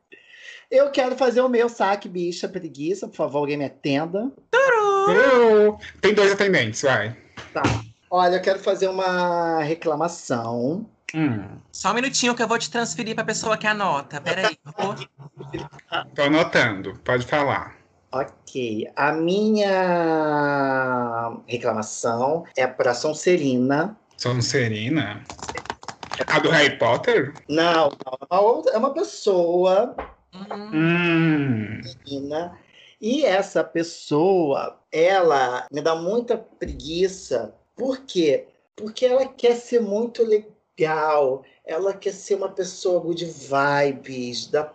Eu quero fazer o meu saque, bicha preguiça. Por favor, alguém me atenda. Eu- Tem dois atendentes, vai. Tá. Olha, eu quero fazer uma reclamação. Hum, Só um minutinho que eu vou te transferir pra pessoa que anota. Peraí. Tô anotando, pode falar. Ok. A minha reclamação é para Sonserina. Sonserina? A do Harry Potter? Não, não, é uma, outra- é uma pessoa Hum. E essa pessoa, ela me dá muita preguiça. Por quê? Porque ela quer ser muito legal. Ela quer ser uma pessoa good vibes, da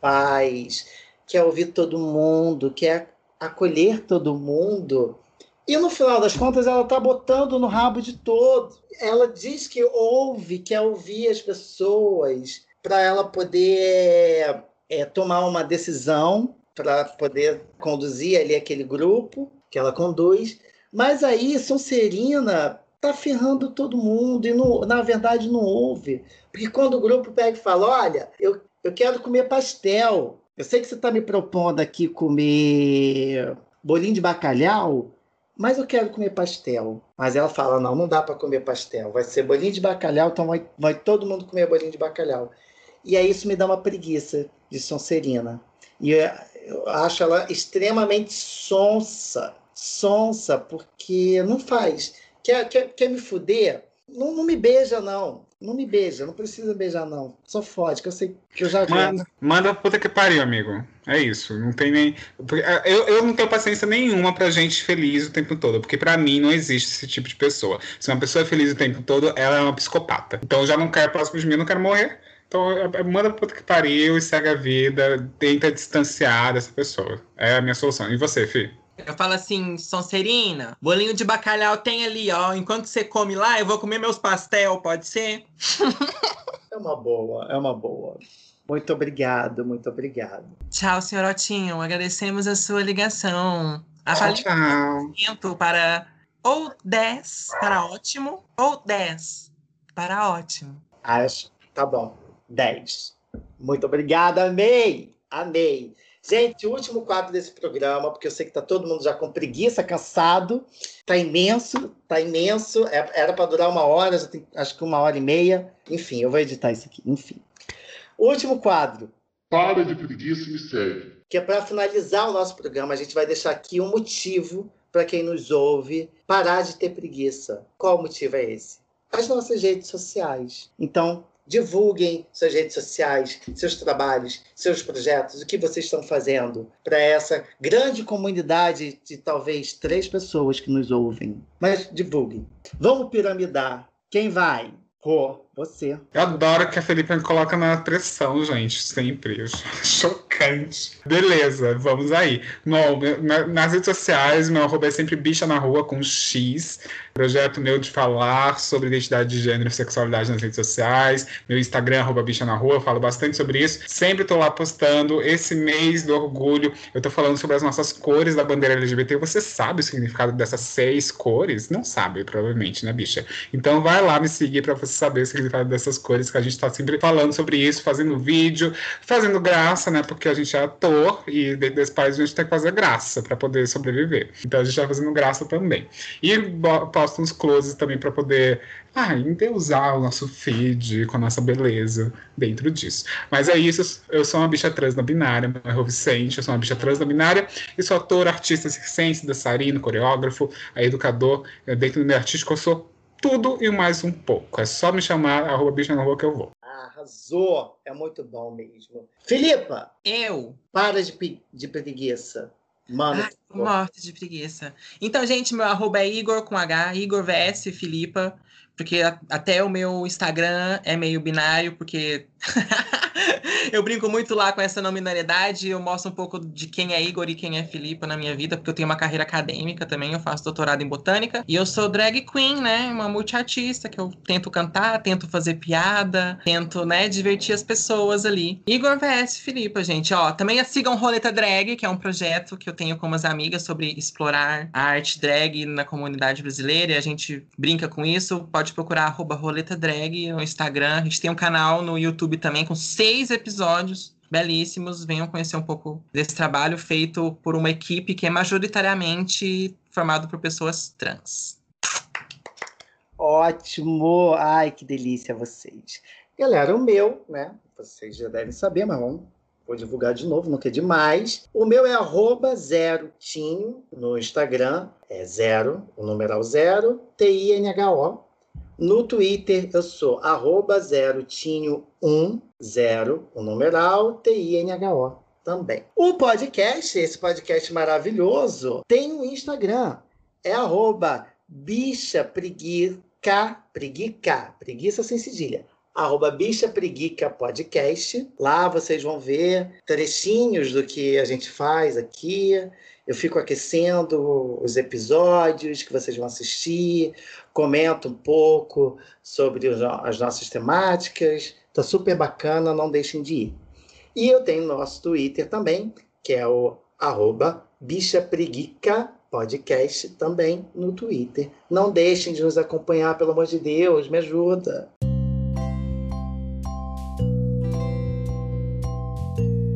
paz, quer ouvir todo mundo, quer acolher todo mundo. E no final das contas, ela tá botando no rabo de todo. Ela diz que ouve, quer ouvir as pessoas para ela poder é, tomar uma decisão, para poder conduzir ali aquele grupo que ela conduz. Mas aí, Sonserina tá ferrando todo mundo e, não, na verdade, não ouve. Porque quando o grupo pega e fala: Olha, eu, eu quero comer pastel. Eu sei que você está me propondo aqui comer bolinho de bacalhau, mas eu quero comer pastel. Mas ela fala: Não, não dá para comer pastel. Vai ser bolinho de bacalhau, então vai, vai todo mundo comer bolinho de bacalhau. E aí isso me dá uma preguiça de Sonserina. E eu, acho ela extremamente sonsa. Sonsa, porque não faz. Quer, quer, quer me fuder? Não, não me beija, não. Não me beija, não precisa beijar, não. Só fode, que eu sei que eu já. Manda, manda puta que pariu, amigo. É isso. Não tem nem. Eu, eu não tenho paciência nenhuma pra gente feliz o tempo todo. Porque pra mim não existe esse tipo de pessoa. Se uma pessoa é feliz o tempo todo, ela é uma psicopata. Então eu já não quero próximo de mim, não quero morrer. Então, é, é, manda puta que pariu e segue a vida, tenta distanciar dessa pessoa. É a minha solução. E você, Fih? Eu falo assim, Sonserina, bolinho de bacalhau tem ali, ó. Enquanto você come lá, eu vou comer meus pastel, pode ser? é uma boa, é uma boa. Muito obrigado, muito obrigado. Tchau, senhor Otinho. Agradecemos a sua ligação. Avalie tchau. para ou 10 para ótimo ou 10 para ótimo. Acho, tá bom. 10. Muito obrigada, amei! Amei! Gente, o último quadro desse programa, porque eu sei que tá todo mundo já com preguiça, cansado. Tá imenso, tá imenso. É, era para durar uma hora, já tem, acho que uma hora e meia. Enfim, eu vou editar isso aqui. Enfim. Último quadro. Para de preguiça e me segue. Que é para finalizar o nosso programa, a gente vai deixar aqui um motivo para quem nos ouve parar de ter preguiça. Qual motivo é esse? As nossas redes sociais. Então, divulguem suas redes sociais, seus trabalhos, seus projetos, o que vocês estão fazendo para essa grande comunidade de talvez três pessoas que nos ouvem. Mas divulguem. Vamos piramidar. Quem vai? Rô, você. Eu adoro que a Felipe me coloca na pressão, gente, sempre. Chocante. Beleza, vamos aí. No, nas redes sociais, meu arroba é sempre bicha na rua com X. Projeto meu de falar sobre identidade de gênero e sexualidade nas redes sociais. Meu Instagram, arroba bicha na rua, eu falo bastante sobre isso. Sempre tô lá postando. Esse mês do orgulho, eu tô falando sobre as nossas cores da bandeira LGBT. Você sabe o significado dessas seis cores? Não sabe, provavelmente, né, bicha? Então vai lá me seguir para você saber o significado significado dessas cores, que a gente está sempre falando sobre isso, fazendo vídeo, fazendo graça, né? Porque a gente é ator e dentro desse país a gente tem que fazer graça para poder sobreviver. Então a gente está fazendo graça também. E posto uns closes também para poder ah, endeusar o nosso feed com a nossa beleza dentro disso. Mas é isso, eu sou uma bicha trans na binária, meu é Vicente, eu sou uma bicha trans na binária e sou ator, artista circense, dançarino, coreógrafo, educador. Dentro do meu artístico eu sou tudo e mais um pouco. É só me chamar, arroba bicha na rua que eu vou. Arrasou! É muito bom mesmo. Filipa! Eu! Para de, de preguiça. Mano. Ai, morte de preguiça. Então, gente, meu arroba é Igor com H, Igor VS Filipa. Porque até o meu Instagram é meio binário, porque eu brinco muito lá com essa nominalidade. Eu mostro um pouco de quem é Igor e quem é Filipa na minha vida, porque eu tenho uma carreira acadêmica também. Eu faço doutorado em botânica. E eu sou drag queen, né? Uma multiartista que eu tento cantar, tento fazer piada, tento, né, divertir as pessoas ali. Igor vs Filipa, gente. Ó, também sigam Roleta Drag, que é um projeto que eu tenho com umas amigas sobre explorar a arte drag na comunidade brasileira. E a gente brinca com isso. Pode procurar arroba Roleta Drag no Instagram. A gente tem um canal no YouTube também com seis episódios belíssimos. Venham conhecer um pouco desse trabalho feito por uma equipe que é majoritariamente formado por pessoas trans. Ótimo! Ai, que delícia vocês. Galera, o meu, né? Vocês já devem saber, mas vamos, vou divulgar de novo, não quer demais. O meu é arroba zero tinho no Instagram. É zero, o numeral zero, T-I-N-H-O. No Twitter eu sou arroba zero tinho um zero, o numeral T-I-N-H-O também. O podcast, esse podcast maravilhoso, tem um Instagram. É arroba bicha preguiça, preguiça, preguiça sem cedilha. arroba Bicha Preguica Podcast. Lá vocês vão ver trechinhos do que a gente faz aqui. Eu fico aquecendo os episódios que vocês vão assistir, comento um pouco sobre as nossas temáticas. Tá super bacana, não deixem de ir. E eu tenho nosso Twitter também, que é o arroba Bicha Preguica Podcast também no Twitter. Não deixem de nos acompanhar, pelo amor de Deus, me ajuda.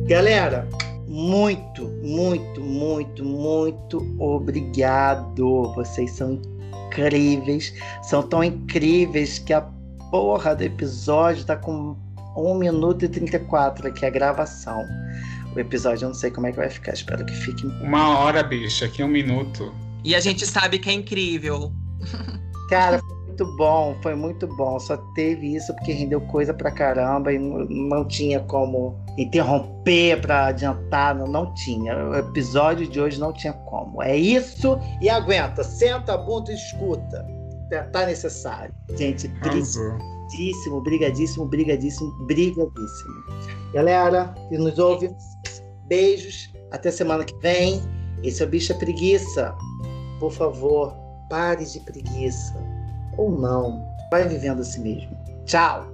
Galera, muito, muito, muito, muito obrigado. Vocês são incríveis. São tão incríveis que a porra do episódio tá com 1 minuto e 34 aqui a gravação. O episódio eu não sei como é que vai ficar, espero que fique. Uma hora, bicha, aqui um minuto. E a gente sabe que é incrível. Cara, muito bom, foi muito bom. Só teve isso porque rendeu coisa pra caramba e não, não tinha como interromper pra adiantar, não, não tinha. O episódio de hoje não tinha como. É isso e aguenta. Senta a bunda e escuta. Tá, tá necessário. Gente, brigadíssimo, brigadíssimo, brigadíssimo, brigadíssimo. Galera que nos ouve, beijos. Até semana que vem. Esse é o Bicha Preguiça. Por favor, pare de preguiça ou não. Vai vivendo assim mesmo. Tchau!